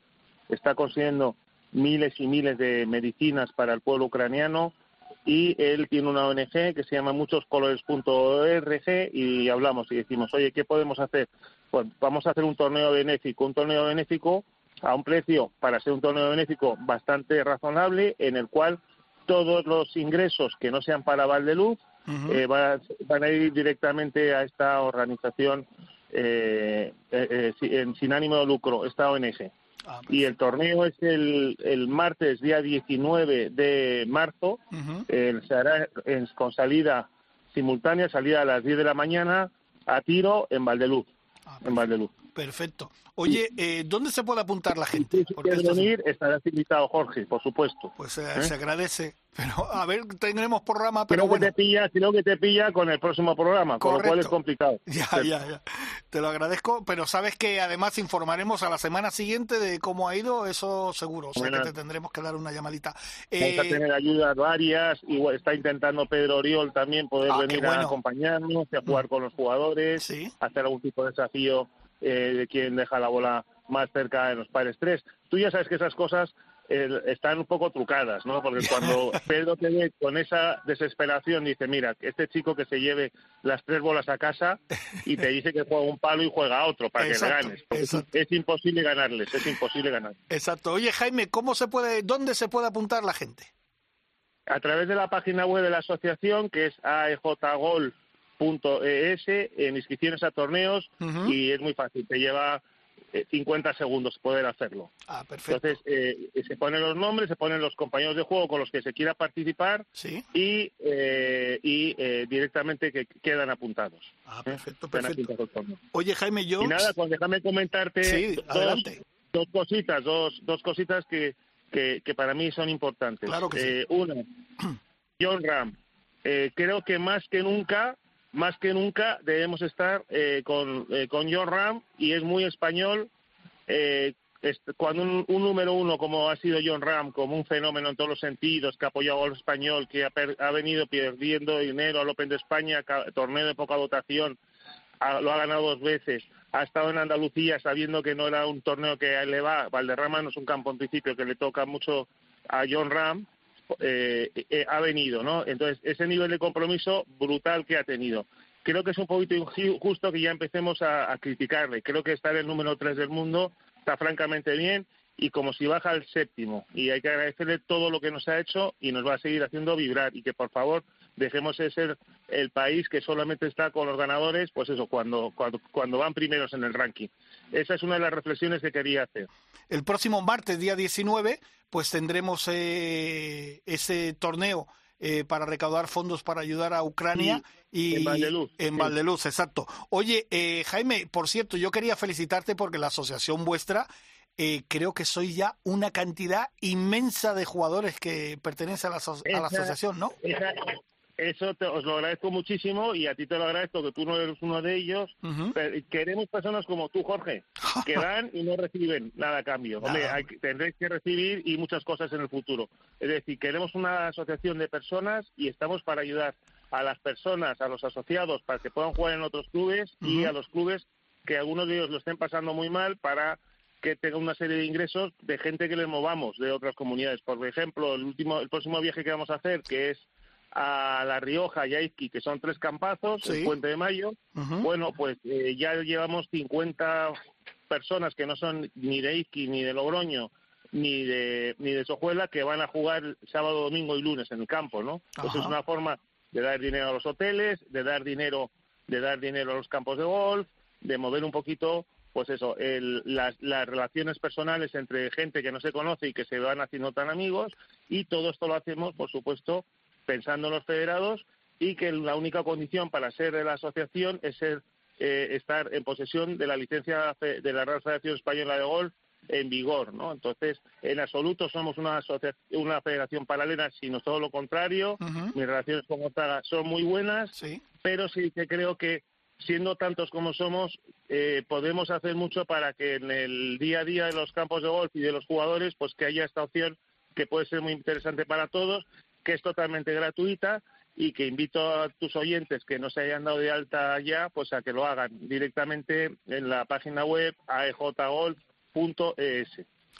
está consiguiendo miles y miles de medicinas para el pueblo ucraniano y él tiene una ONG que se llama muchoscolores.org y hablamos y decimos, oye, ¿qué podemos hacer? Pues vamos a hacer un torneo benéfico, un torneo benéfico a un precio para ser un torneo benéfico bastante razonable, en el cual todos los ingresos que no sean para Valdeluz eh, van a ir directamente a esta organización eh, eh, sin ánimo de lucro, esta ONG. Ah, y el torneo es el, el martes, día 19 de marzo. Eh, se hará en- con salida simultánea, salida a las 10 de la mañana, a tiro en Valdeluz. Ah, en Valdeluz. Perfecto. Oye, eh, ¿dónde se puede apuntar la gente? Si Porque quieres esto es- venir, estarás invitado, Jorge, por supuesto. pues eh, ¿Eh? se agradece. Pero a ver, tendremos programa, pero Creo bueno. que te pilla, creo que te pilla con el próximo programa, con lo cual es Correcto. complicado. *laughs* Ya, ya, ya. Te lo agradezco, pero sabes que además informaremos a la semana siguiente de cómo ha ido, eso seguro. O sea que te tendremos que dar una llamadita. Vamos a tener ayudas varias. Igual está intentando Pedro Oriol también poder Ah, venir a acompañarnos, y a jugar con los jugadores, Sí. hacer algún tipo de desafío eh, de quien deja la bola más cerca de los pares tres. Tú ya sabes que esas cosas eh, están un poco trucadas, ¿no? Porque *laughs* cuando Pedro te ve con esa desesperación, dice, mira, este chico que se lleve las tres bolas a casa y te dice que juega un palo y juega a otro para Exacto, que le ganes. Es- exacto. es imposible ganarles, es imposible ganar. Exacto. Oye, Jaime, ¿cómo se puede, dónde se puede apuntar la gente? a través de la página web de la asociación, que es aejgol.es, en inscripciones a torneos, y es muy fácil, te lleva eh, 50 segundos poder hacerlo. Ah, perfecto. Entonces, eh, se ponen los nombres, se ponen los compañeros de juego con los que se quiera participar Sí. y, eh, y eh, directamente que quedan apuntados. Ah, ¿eh? perfecto, perfecto. apuntados. Oye, Jaime, yo... Y nada, pues déjame comentarte Sí, dos, adelante. dos cositas, dos, dos cositas que, que, que para mí son importantes. Claro que sí. Eh, Una, *clears throat* John Ram. Eh, creo que más que nunca, más que nunca debemos estar eh, con, eh, con John Ram y es muy español. eh, cuando un, un número uno como ha sido John Ram, como un fenómeno en todos los sentidos, que ha apoyado al español, que ha, per- ha venido perdiendo dinero al Open de España, torneo de poca votación, ha- lo ha ganado dos veces, ha estado en Andalucía sabiendo que no era un torneo que a le va, Valderrama no es un campo en principio que le toca mucho a John Ram, eh, eh, ha venido, ¿no? Entonces, ese nivel de compromiso brutal que ha tenido. Creo que es un poquito injusto que ya empecemos a, a criticarle. Creo que está en el número 3 del mundo, está francamente bien y como si baja al séptimo. Y hay que agradecerle todo lo que nos ha hecho y nos va a seguir haciendo vibrar. Y que por favor dejemos de ser el país que solamente está con los ganadores, pues eso, cuando, cuando, cuando van primeros en el ranking. Esa es una de las reflexiones que quería hacer. El próximo martes, día 19, pues tendremos eh, ese torneo eh, para recaudar fondos para ayudar a Ucrania. y en Valdeluz, En sí. Valdeluz, exacto. Oye, eh, Jaime, por cierto, yo quería felicitarte porque la asociación vuestra, eh, creo que soy ya una cantidad inmensa de jugadores que pertenecen a la, aso- a la asociación, ¿no? esa- eso te- os lo agradezco muchísimo y a ti te lo agradezco que tú no eres uno de ellos. Pero queremos personas como tú, Jorge, *laughs* que dan y no reciben nada a cambio. Hombre, hay tendréis que recibir y muchas cosas en el futuro. Es decir, queremos una asociación de personas y estamos para ayudar a las personas, a los asociados, para que puedan jugar en otros clubes y a los clubes que algunos de ellos lo estén pasando muy mal para que tengan una serie de ingresos de gente que les movamos de otras comunidades. Por ejemplo, el último, el próximo viaje que vamos a hacer, que es a La Rioja y a Izqui, que son tres campazos, Sí. el Puente de Mayo, bueno, pues eh, ya llevamos 50 personas que no son ni de Izqui, ni de Logroño, ni de, ni de Sojuela, que van a jugar sábado, domingo y lunes en el campo, ¿no? Pues Ajá. es una forma de dar dinero a los hoteles, de dar dinero, de dar dinero a los campos de golf, de mover un poquito, pues eso, el- las, las relaciones personales entre gente que no se conoce y que se van haciendo tan amigos, y todo esto lo hacemos, por supuesto, pensando en los federados y que la única condición para ser de la asociación es ser eh, estar en posesión de la licencia de la Real Federación Española de Golf en vigor, ¿no? Entonces, en absoluto somos una una federación paralela, sino todo lo contrario. Mis relaciones con Gonzaga son muy buenas, Sí. pero sí que creo que siendo tantos como somos, eh, podemos hacer mucho para que en el día a día de los campos de golf y de los jugadores, pues que haya esta opción que puede ser muy interesante para todos, que es totalmente gratuita y que invito a tus oyentes que no se hayan dado de alta ya, pues a que lo hagan directamente en la página web aejgolf.es.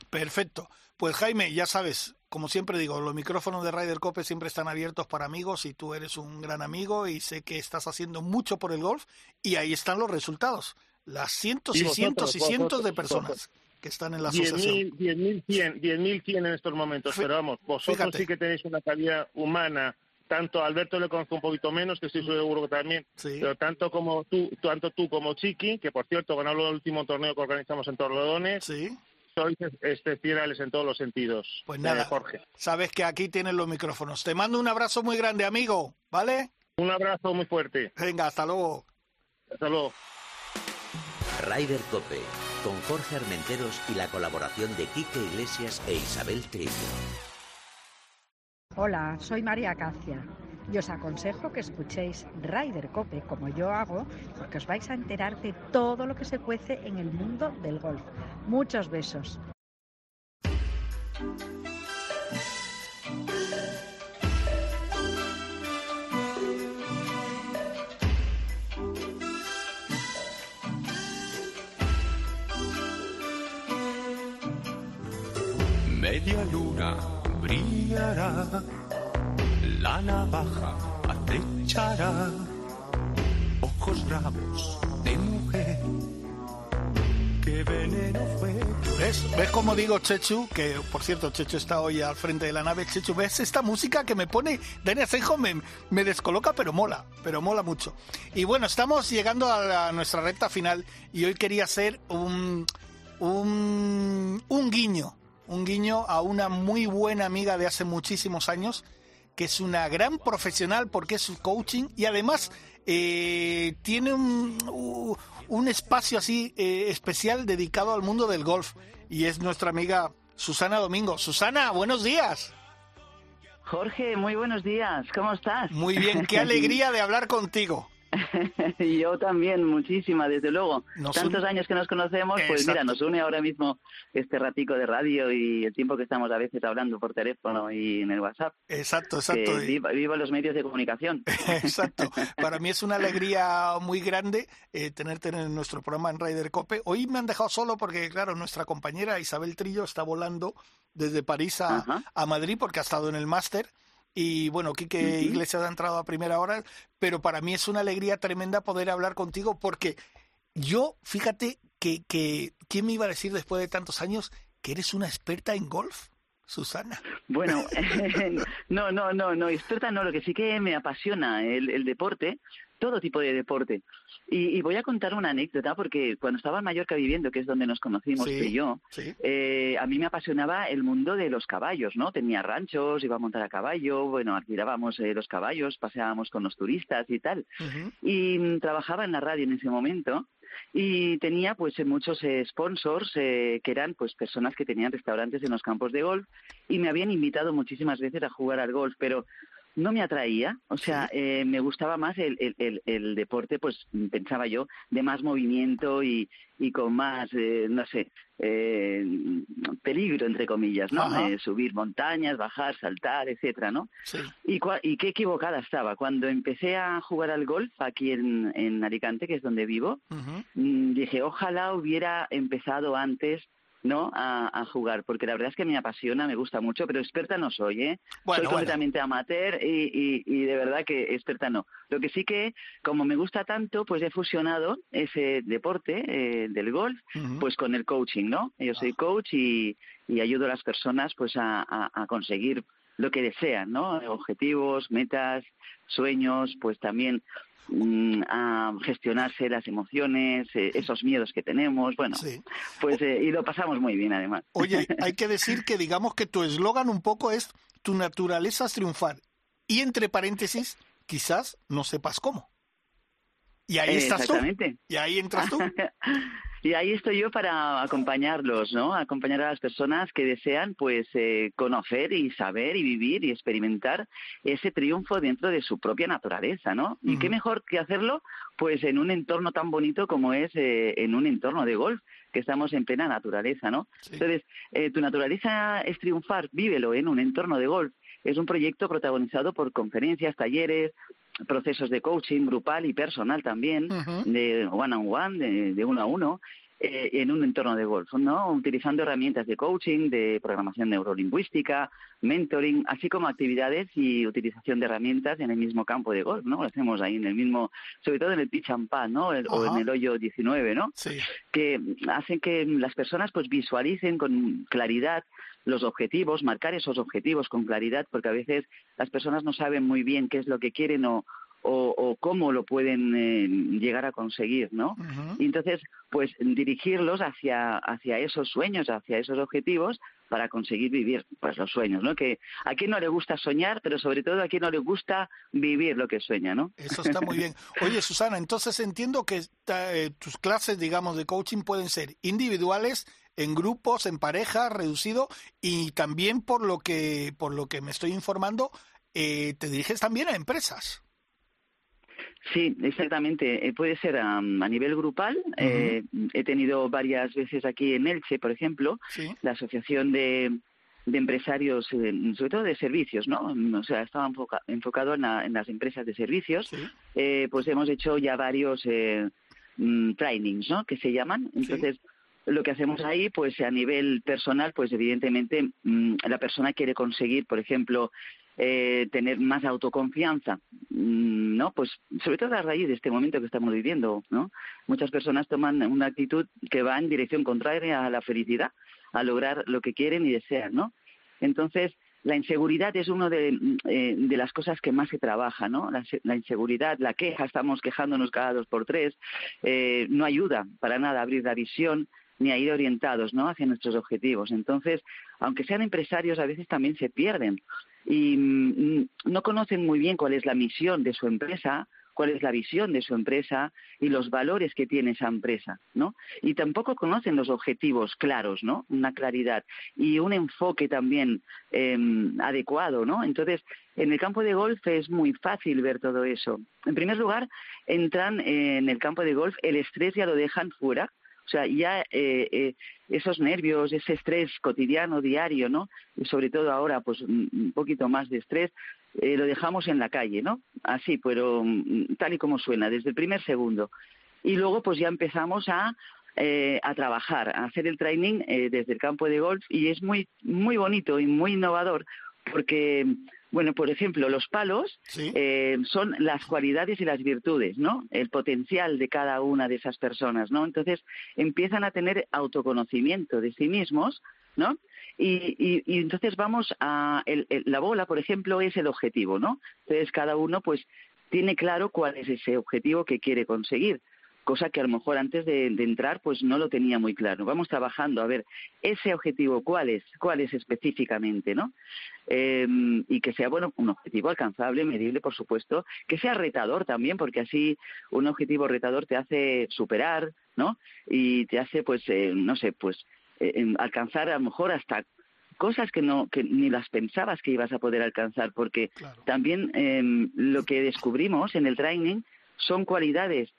Perfecto. Pues Jaime, ya sabes, como siempre digo, los micrófonos de Ryder Cope siempre están abiertos para amigos y tú eres un gran amigo y sé que estás haciendo mucho por el golf y ahí están los resultados. Las cientos y, Y vosotros, cientos y cientos de personas vosotros. Que están en la asociación. 10.000 10.100 10.100 en estos momentos, pero vamos, vosotros fíjate. sí que tenéis una calidad humana, tanto a Alberto le conozco un poquito menos, que estoy seguro que también, Sí. pero tanto como tú, tanto tú como Chiqui, que por cierto ganó el último torneo que organizamos en Torrelodones, Sí. sois excepcionales en todos los sentidos. Pues eh, nada, Jorge. sabes que aquí tienes los micrófonos. Te mando un abrazo muy grande, amigo, ¿vale? Un abrazo muy fuerte. Venga, hasta luego. Hasta luego. Rider Cope, con Jorge Armenteros y la colaboración de Quique Iglesias e Isabel Trillo. Hola, soy María Acacia y os aconsejo que escuchéis Rider Cope como yo hago porque os vais a enterar de todo lo que se cuece en el mundo del golf. Muchos besos. Media luna brillará, la navaja acechará, ojos bravos de mujer, qué veneno fue. ¿Ves? ¿Ves cómo digo Chechu? Que, por cierto, Chechu está hoy al frente de la nave. Chechu, ¿ves esta música que me pone Dani Asenjo? Me, me descoloca, pero mola, pero mola mucho. Y bueno, estamos llegando a, la- nuestra recta final y hoy quería hacer un, un, un guiño, un guiño a una muy buena amiga de hace muchísimos años, que es una gran profesional porque es su coaching y además eh, tiene un, un espacio así eh, especial dedicado al mundo del golf y es nuestra amiga Susana Domingo. Susana, buenos días. Jorge, muy buenos días. ¿Cómo estás? Muy bien, qué *laughs* alegría de hablar contigo. *laughs* yo también, muchísima, desde luego. Nos Tantos años que nos conocemos, pues mira, nos une ahora mismo este ratico de radio y el tiempo que estamos a veces hablando por teléfono y en el WhatsApp. Exacto, Que exacto. viva, viva los medios de comunicación. *laughs* *laughs* Exacto. Para mí es una alegría muy grande eh, tenerte en nuestro programa en Ryder Cope. Hoy me han dejado solo porque, claro, nuestra compañera Isabel Trillo está volando desde París a, a Madrid porque ha estado en el máster. Y bueno, Quique. Iglesias ha entrado a primera hora, pero para mí es una alegría tremenda poder hablar contigo porque yo, fíjate que, que ¿quién me iba a decir después de tantos años que eres una experta en golf, Susana? Bueno, *laughs* *laughs* no, no, no, no, experta no, lo que sí que me apasiona el, el deporte, todo tipo de deporte. Y, y voy a contar una anécdota porque cuando estaba en Mallorca viviendo, que es donde nos conocimos Sí, tú y yo, sí. eh, a mí me apasionaba el mundo de los caballos, ¿no? Tenía ranchos, iba a montar a caballo, bueno, alquilábamos eh, los caballos, paseábamos con los turistas y tal. Y mm, trabajaba en la radio en ese momento y tenía pues eh, muchos eh, sponsors eh, que eran pues personas que tenían restaurantes en los campos de golf y me habían invitado muchísimas veces a jugar al golf, pero no me atraía, o sea, eh, me gustaba más el, el, el, el deporte, pues pensaba yo, de más movimiento y, y con más, eh, no sé, eh, peligro, entre comillas, ¿no? Eh, subir montañas, bajar, saltar, etcétera, ¿no? Sí. Y, cua- y qué equivocada estaba. Cuando empecé a jugar al golf aquí en, en Alicante, que es donde vivo, mm, dije, ojalá hubiera empezado antes ¿no? A, a jugar, porque la verdad es que me apasiona, me gusta mucho, pero experta no soy, ¿eh? Bueno, soy bueno. completamente amateur y, y, y de verdad que experta no. Lo que sí que, como me gusta tanto, pues he fusionado ese deporte eh, del golf, pues con el coaching, ¿no? Yo soy coach y, y ayudo a las personas pues a, a- a conseguir lo que desean, ¿no? Objetivos, metas, sueños, pues también a gestionarse las emociones, eh, esos miedos que tenemos, bueno, pues eh, y lo pasamos muy bien además. Oye, *laughs* hay que decir que digamos que tu eslogan un poco es tu naturaleza es triunfar. Y entre paréntesis, quizás no sepas cómo. Y ahí Eh, estás tú. Y ahí entras tú. *laughs* Y ahí estoy yo para acompañarlos, ¿no? Acompañar a las personas que desean, pues, eh, conocer y saber y vivir y experimentar ese triunfo dentro de su propia naturaleza, ¿no? Y qué mejor que hacerlo, pues, en un entorno tan bonito como es eh, en un entorno de golf, que estamos en plena naturaleza, ¿no? Entonces, eh, tu naturaleza es triunfar, vívelo en un entorno de golf. Es un proyecto protagonizado por conferencias, talleres, procesos de coaching grupal y personal también, de one on one, de, de uno a uno, eh, en un entorno de golf, ¿no? Utilizando herramientas de coaching, de programación neurolingüística, mentoring, así como actividades y utilización de herramientas en el mismo campo de golf, ¿no? Lo hacemos ahí en el mismo, sobre todo en el pitch and pad, ¿no? El- o en el hoyo 19, ¿no? Sí. que hacen que las personas pues visualicen con claridad los objetivos, marcar esos objetivos con claridad, porque a veces las personas no saben muy bien qué es lo que quieren o, o, o cómo lo pueden eh, llegar a conseguir, ¿no? Y entonces, pues dirigirlos hacia, hacia esos sueños, hacia esos objetivos para conseguir vivir pues los sueños, ¿no? Que a quien no le gusta soñar, pero sobre todo a quien no le gusta vivir lo que sueña, ¿no? Eso está muy bien. *laughs* Oye, Susana, entonces entiendo que eh, tus clases, digamos, de coaching pueden ser individuales, en grupos, en pareja, reducido y también por lo que por lo que me estoy informando, eh, te diriges también a empresas. Sí, exactamente. Eh, puede ser a, nivel grupal. eh, he tenido varias veces aquí en Elche, por ejemplo, la asociación de, de empresarios, eh, sobre todo de servicios, ¿no? O sea, estaba enfoca- enfocado en, la- en las empresas de servicios. Eh, pues hemos hecho ya varios eh, mm, trainings, ¿no? Que se llaman. Entonces, lo que hacemos ahí, pues a nivel personal, pues evidentemente mm, la persona quiere conseguir, por ejemplo, eh, tener más autoconfianza, mm, ¿no? Pues sobre todo a raíz de este momento que estamos viviendo, ¿no? Muchas personas toman una actitud que va en dirección contraria a la felicidad, a lograr lo que quieren y desean, ¿no? Entonces, la inseguridad es una de, eh, de las cosas que más se trabaja, ¿no? La, la inseguridad, la queja, estamos quejándonos cada dos por tres, eh, no ayuda para nada a abrir la visión ni a ir orientados, ¿no? Hacia nuestros objetivos. Entonces, aunque sean empresarios, a veces también se pierden y mm, no conocen muy bien cuál es la misión de su empresa, cuál es la visión de su empresa y los valores que tiene esa empresa, ¿no? Y tampoco conocen los objetivos claros, ¿no? Una claridad y un enfoque también eh, adecuado, ¿no? Entonces, en el campo de golf es muy fácil ver todo eso. En primer lugar, entran en el campo de golf, el estrés ya lo dejan fuera, o sea, ya eh, eh, esos nervios, ese estrés cotidiano, diario, ¿no? Y sobre todo ahora, pues un poquito más de estrés, eh, lo dejamos en la calle, ¿no? Así, pero mm, tal y como suena, desde el primer segundo. Y luego, pues ya empezamos a, eh, a trabajar, a hacer el training eh, desde el campo de golf y es muy, muy bonito y muy innovador porque, bueno, por ejemplo, los palos eh, son las cualidades y las virtudes, ¿no? El potencial de cada una de esas personas, ¿no? Entonces empiezan a tener autoconocimiento de sí mismos, ¿no? Y, y, y entonces vamos a el- el- la bola, por ejemplo, es el objetivo, ¿no? Entonces cada uno, pues, tiene claro cuál es ese objetivo que quiere conseguir cosa que a lo mejor antes de, de entrar pues no lo tenía muy claro. Vamos trabajando a ver ese objetivo cuál es, cuál es específicamente, ¿no? Eh, y que sea bueno un objetivo alcanzable, medible, por supuesto, que sea retador también, porque así un objetivo retador te hace superar, ¿no? Y te hace pues eh, no sé, pues eh, alcanzar a lo mejor hasta cosas que no que ni las pensabas que ibas a poder alcanzar porque también em, lo que descubrimos en el training son cualidades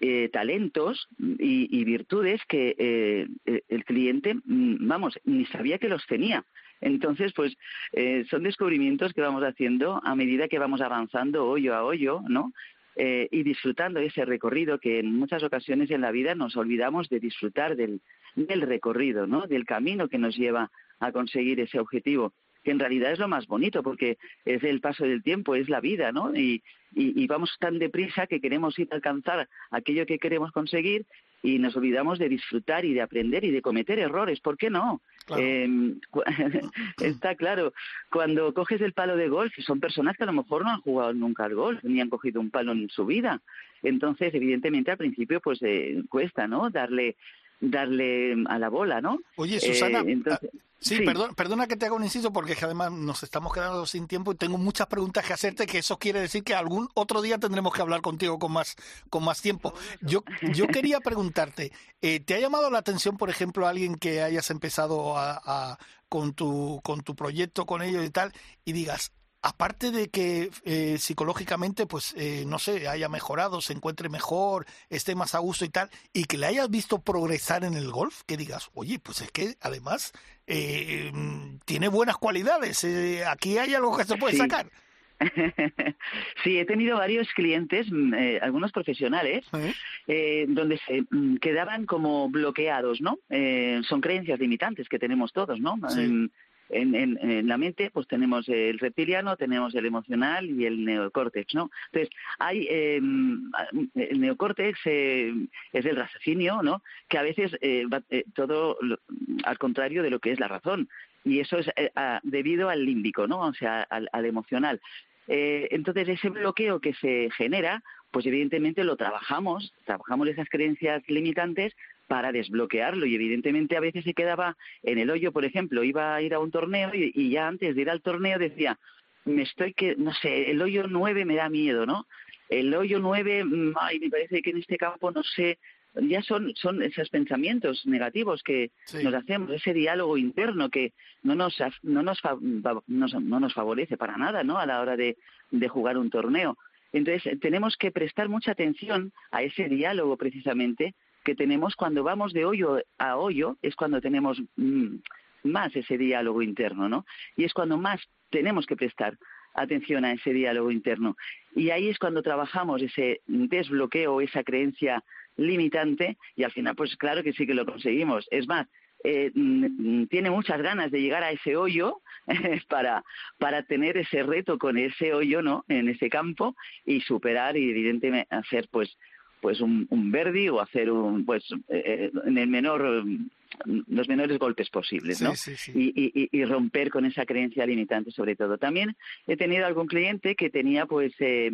eh, talentos y, y virtudes que eh, eh, el cliente, mm, vamos, ni sabía que los tenía. Entonces, pues eh, son descubrimientos que vamos haciendo a medida que vamos avanzando hoyo a hoyo, ¿no? Eh, y disfrutando ese recorrido que en muchas ocasiones en la vida nos olvidamos de disfrutar del, del recorrido, ¿no? Del camino que nos lleva a conseguir ese objetivo que en realidad es lo más bonito porque es el paso del tiempo, es la vida, ¿no? Y, y, y vamos tan deprisa que queremos ir a alcanzar aquello que queremos conseguir y nos olvidamos de disfrutar y de aprender y de cometer errores. ¿Por qué no? Eh, cu- *laughs* está claro, cuando coges el palo de golf, son personas que a lo mejor no han jugado nunca al golf, ni han cogido un palo en su vida. Entonces, evidentemente, al principio, pues eh, cuesta, ¿no? Darle darle a la bola, ¿no? Oye, Eh, Susana, entonces- ah, sí, Perdona, perdona que te haga un inciso porque es que además nos estamos quedando sin tiempo y tengo muchas preguntas que hacerte que eso quiere decir que algún otro día tendremos que hablar contigo con más con más tiempo. Yo yo quería preguntarte, eh, ¿te ha llamado la atención, por ejemplo, alguien que hayas empezado a, a- con tu con tu proyecto con ellos y tal y digas Aparte de que eh, psicológicamente, pues, eh, no sé, haya mejorado, se encuentre mejor, esté más a gusto y tal, y que le hayas visto progresar en el golf, que digas, oye, pues es que además eh, mm, tiene buenas cualidades, eh, aquí hay algo que se puede Sí. sacar. *laughs* sí, he tenido varios clientes, mm, eh, algunos profesionales, eh, donde se mm, quedaban como bloqueados, ¿no? Eh, son creencias limitantes que tenemos todos, ¿no? En, en- la mente, pues tenemos el reptiliano, tenemos el emocional y el neocórtex, ¿no? Entonces, hay eh, el neocórtex eh, es el raciocinio, ¿no? Que a veces eh, va eh, todo lo- al contrario de lo que es la razón. Y eso es eh, a- debido al límbico, ¿no? O sea, al, al emocional. Eh, entonces, ese bloqueo que se genera, pues evidentemente lo trabajamos, trabajamos esas creencias limitantes para desbloquearlo y evidentemente a veces se quedaba en el hoyo, por ejemplo, iba a ir a un torneo y, y ya antes de ir al torneo decía, me estoy que, no sé, el hoyo 9 me da miedo, ¿no? El hoyo 9, mm, ay, me parece que en este campo, no sé, ya son, son esos pensamientos negativos que nos hacemos, ese diálogo interno que no nos, no nos, no nos favorece para nada, ¿no? A la hora de, de jugar un torneo. Entonces, tenemos que prestar mucha atención a ese diálogo precisamente que tenemos cuando vamos de hoyo a hoyo, es cuando tenemos mm, más ese diálogo interno, ¿no? Y es cuando más tenemos que prestar atención a ese diálogo interno. Y ahí es cuando trabajamos ese desbloqueo, esa creencia limitante, y al final, pues claro que sí que lo conseguimos. Es más, eh, mm, tiene muchas ganas de llegar a ese hoyo *laughs* para, para tener ese reto con ese hoyo, ¿no? En ese campo y superar y evidentemente hacer, pues, pues un, un verdi o hacer un, pues, eh, en el menor, mm, los menores golpes posibles, ¿no? Sí, sí, sí. y, y- y romper con esa creencia limitante sobre todo. También he tenido algún cliente que tenía pues eh,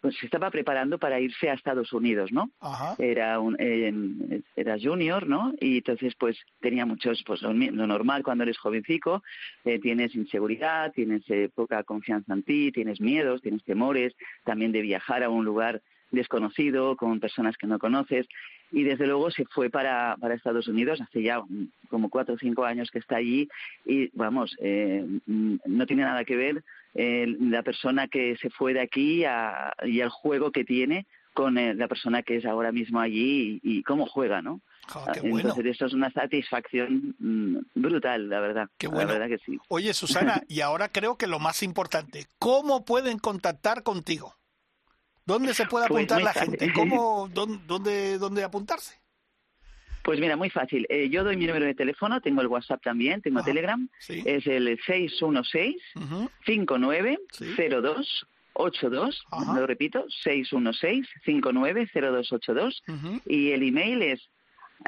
pues se estaba preparando para irse a Estados Unidos, ¿no? Ajá. Era un eh, era junior, ¿no? Y entonces pues tenía muchos pues lo normal cuando eres jovencico, eh, tienes inseguridad, tienes eh, poca confianza en ti, tienes miedos, tienes temores, también de viajar a un lugar desconocido con personas que no conoces y desde luego se fue para, para Estados Unidos hace ya como cuatro o cinco años que está allí y vamos eh, mm, no tiene nada que ver eh, la persona que se fue de aquí a- y el juego que tiene con eh, la persona que es ahora mismo allí y, y cómo juega, ¿no? qué bueno. Entonces eso es una satisfacción mm, brutal, la verdad. Qué La bueno. verdad que sí. Oye, Susana, *laughs* y ahora creo que lo más importante, ¿cómo pueden contactar contigo? ¿Dónde se puede Pues apuntar la fácil. gente? ¿Cómo, dónde, dónde, dónde apuntarse? Pues mira, muy fácil. Eh, yo doy mi número de teléfono, tengo el WhatsApp también, tengo Telegram. Es el 616-590282. Lo repito, 616-590282. Y el email es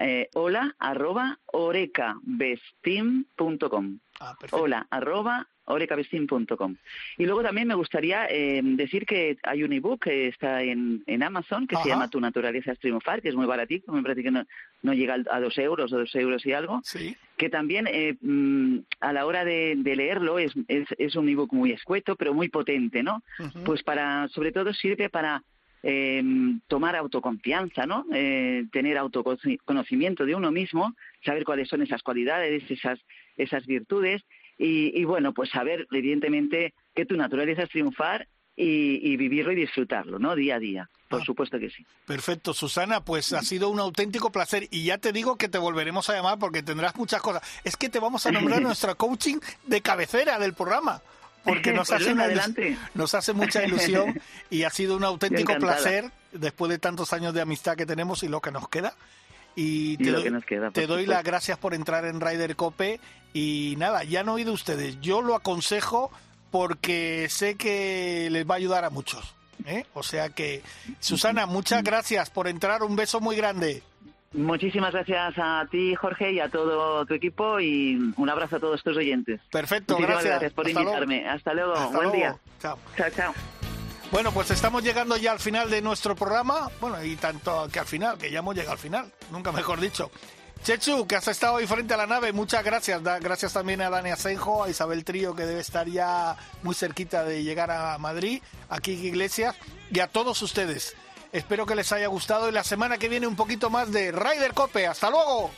eh, hola arroba orecabestim.com. hola arroba orecabestim.com. Y luego también me gustaría eh, decir que hay un ebook que está en, en Amazon que Ajá. se llama Tu naturaleza es triunfar, que es muy baratito, me parece que no, no llega a dos euros o dos euros y algo. Que también eh, mm, a la hora de, de leerlo es, es, es un ebook muy escueto, pero muy potente, ¿no? Pues para, sobre todo sirve para eh, tomar autoconfianza, ¿no? Eh, tener autoconocimiento de uno mismo, saber cuáles son esas cualidades, esas, esas virtudes y, y, bueno, pues saber evidentemente que tu naturaleza es triunfar y, y vivirlo y disfrutarlo, ¿no? Día a día. Por supuesto que sí. Perfecto, Susana, pues ha sido un auténtico placer y ya te digo que te volveremos a llamar porque tendrás muchas cosas. Es que te vamos a nombrar *laughs* nuestra coaching de cabecera del programa. Porque *laughs* nos, Pues hace una nos hace mucha ilusión *laughs* y ha sido un auténtico placer después de tantos años de amistad que tenemos y lo que nos queda. Y te, doy, que nos queda, por te doy supuesto. las gracias por entrar en Ryder Cope y nada, ya han oído ustedes. Yo lo aconsejo porque sé que les va a ayudar a muchos. ¿eh? O sea que, Susana, muchas gracias por entrar. Un beso muy grande. Muchísimas gracias a ti, Jorge, y a todo tu equipo y un abrazo a todos tus oyentes. Perfecto, Muchísimas gracias. por Hasta luego. invitarme. Hasta luego. Hasta Buen luego. día. Chao. Chao, chao. Bueno, pues estamos llegando ya al final de nuestro programa. Bueno, y tanto que al final, que ya hemos llegado al final, nunca mejor dicho. Chechu, que has estado ahí frente a la nave, muchas gracias. Gracias también a Dani Asenjo, a Isabel Trío, que debe estar ya muy cerquita de llegar a Madrid, a Kiki Iglesias, y a todos ustedes. Espero que les haya gustado y la semana que viene un poquito más de Ryder Cope. ¡Hasta luego!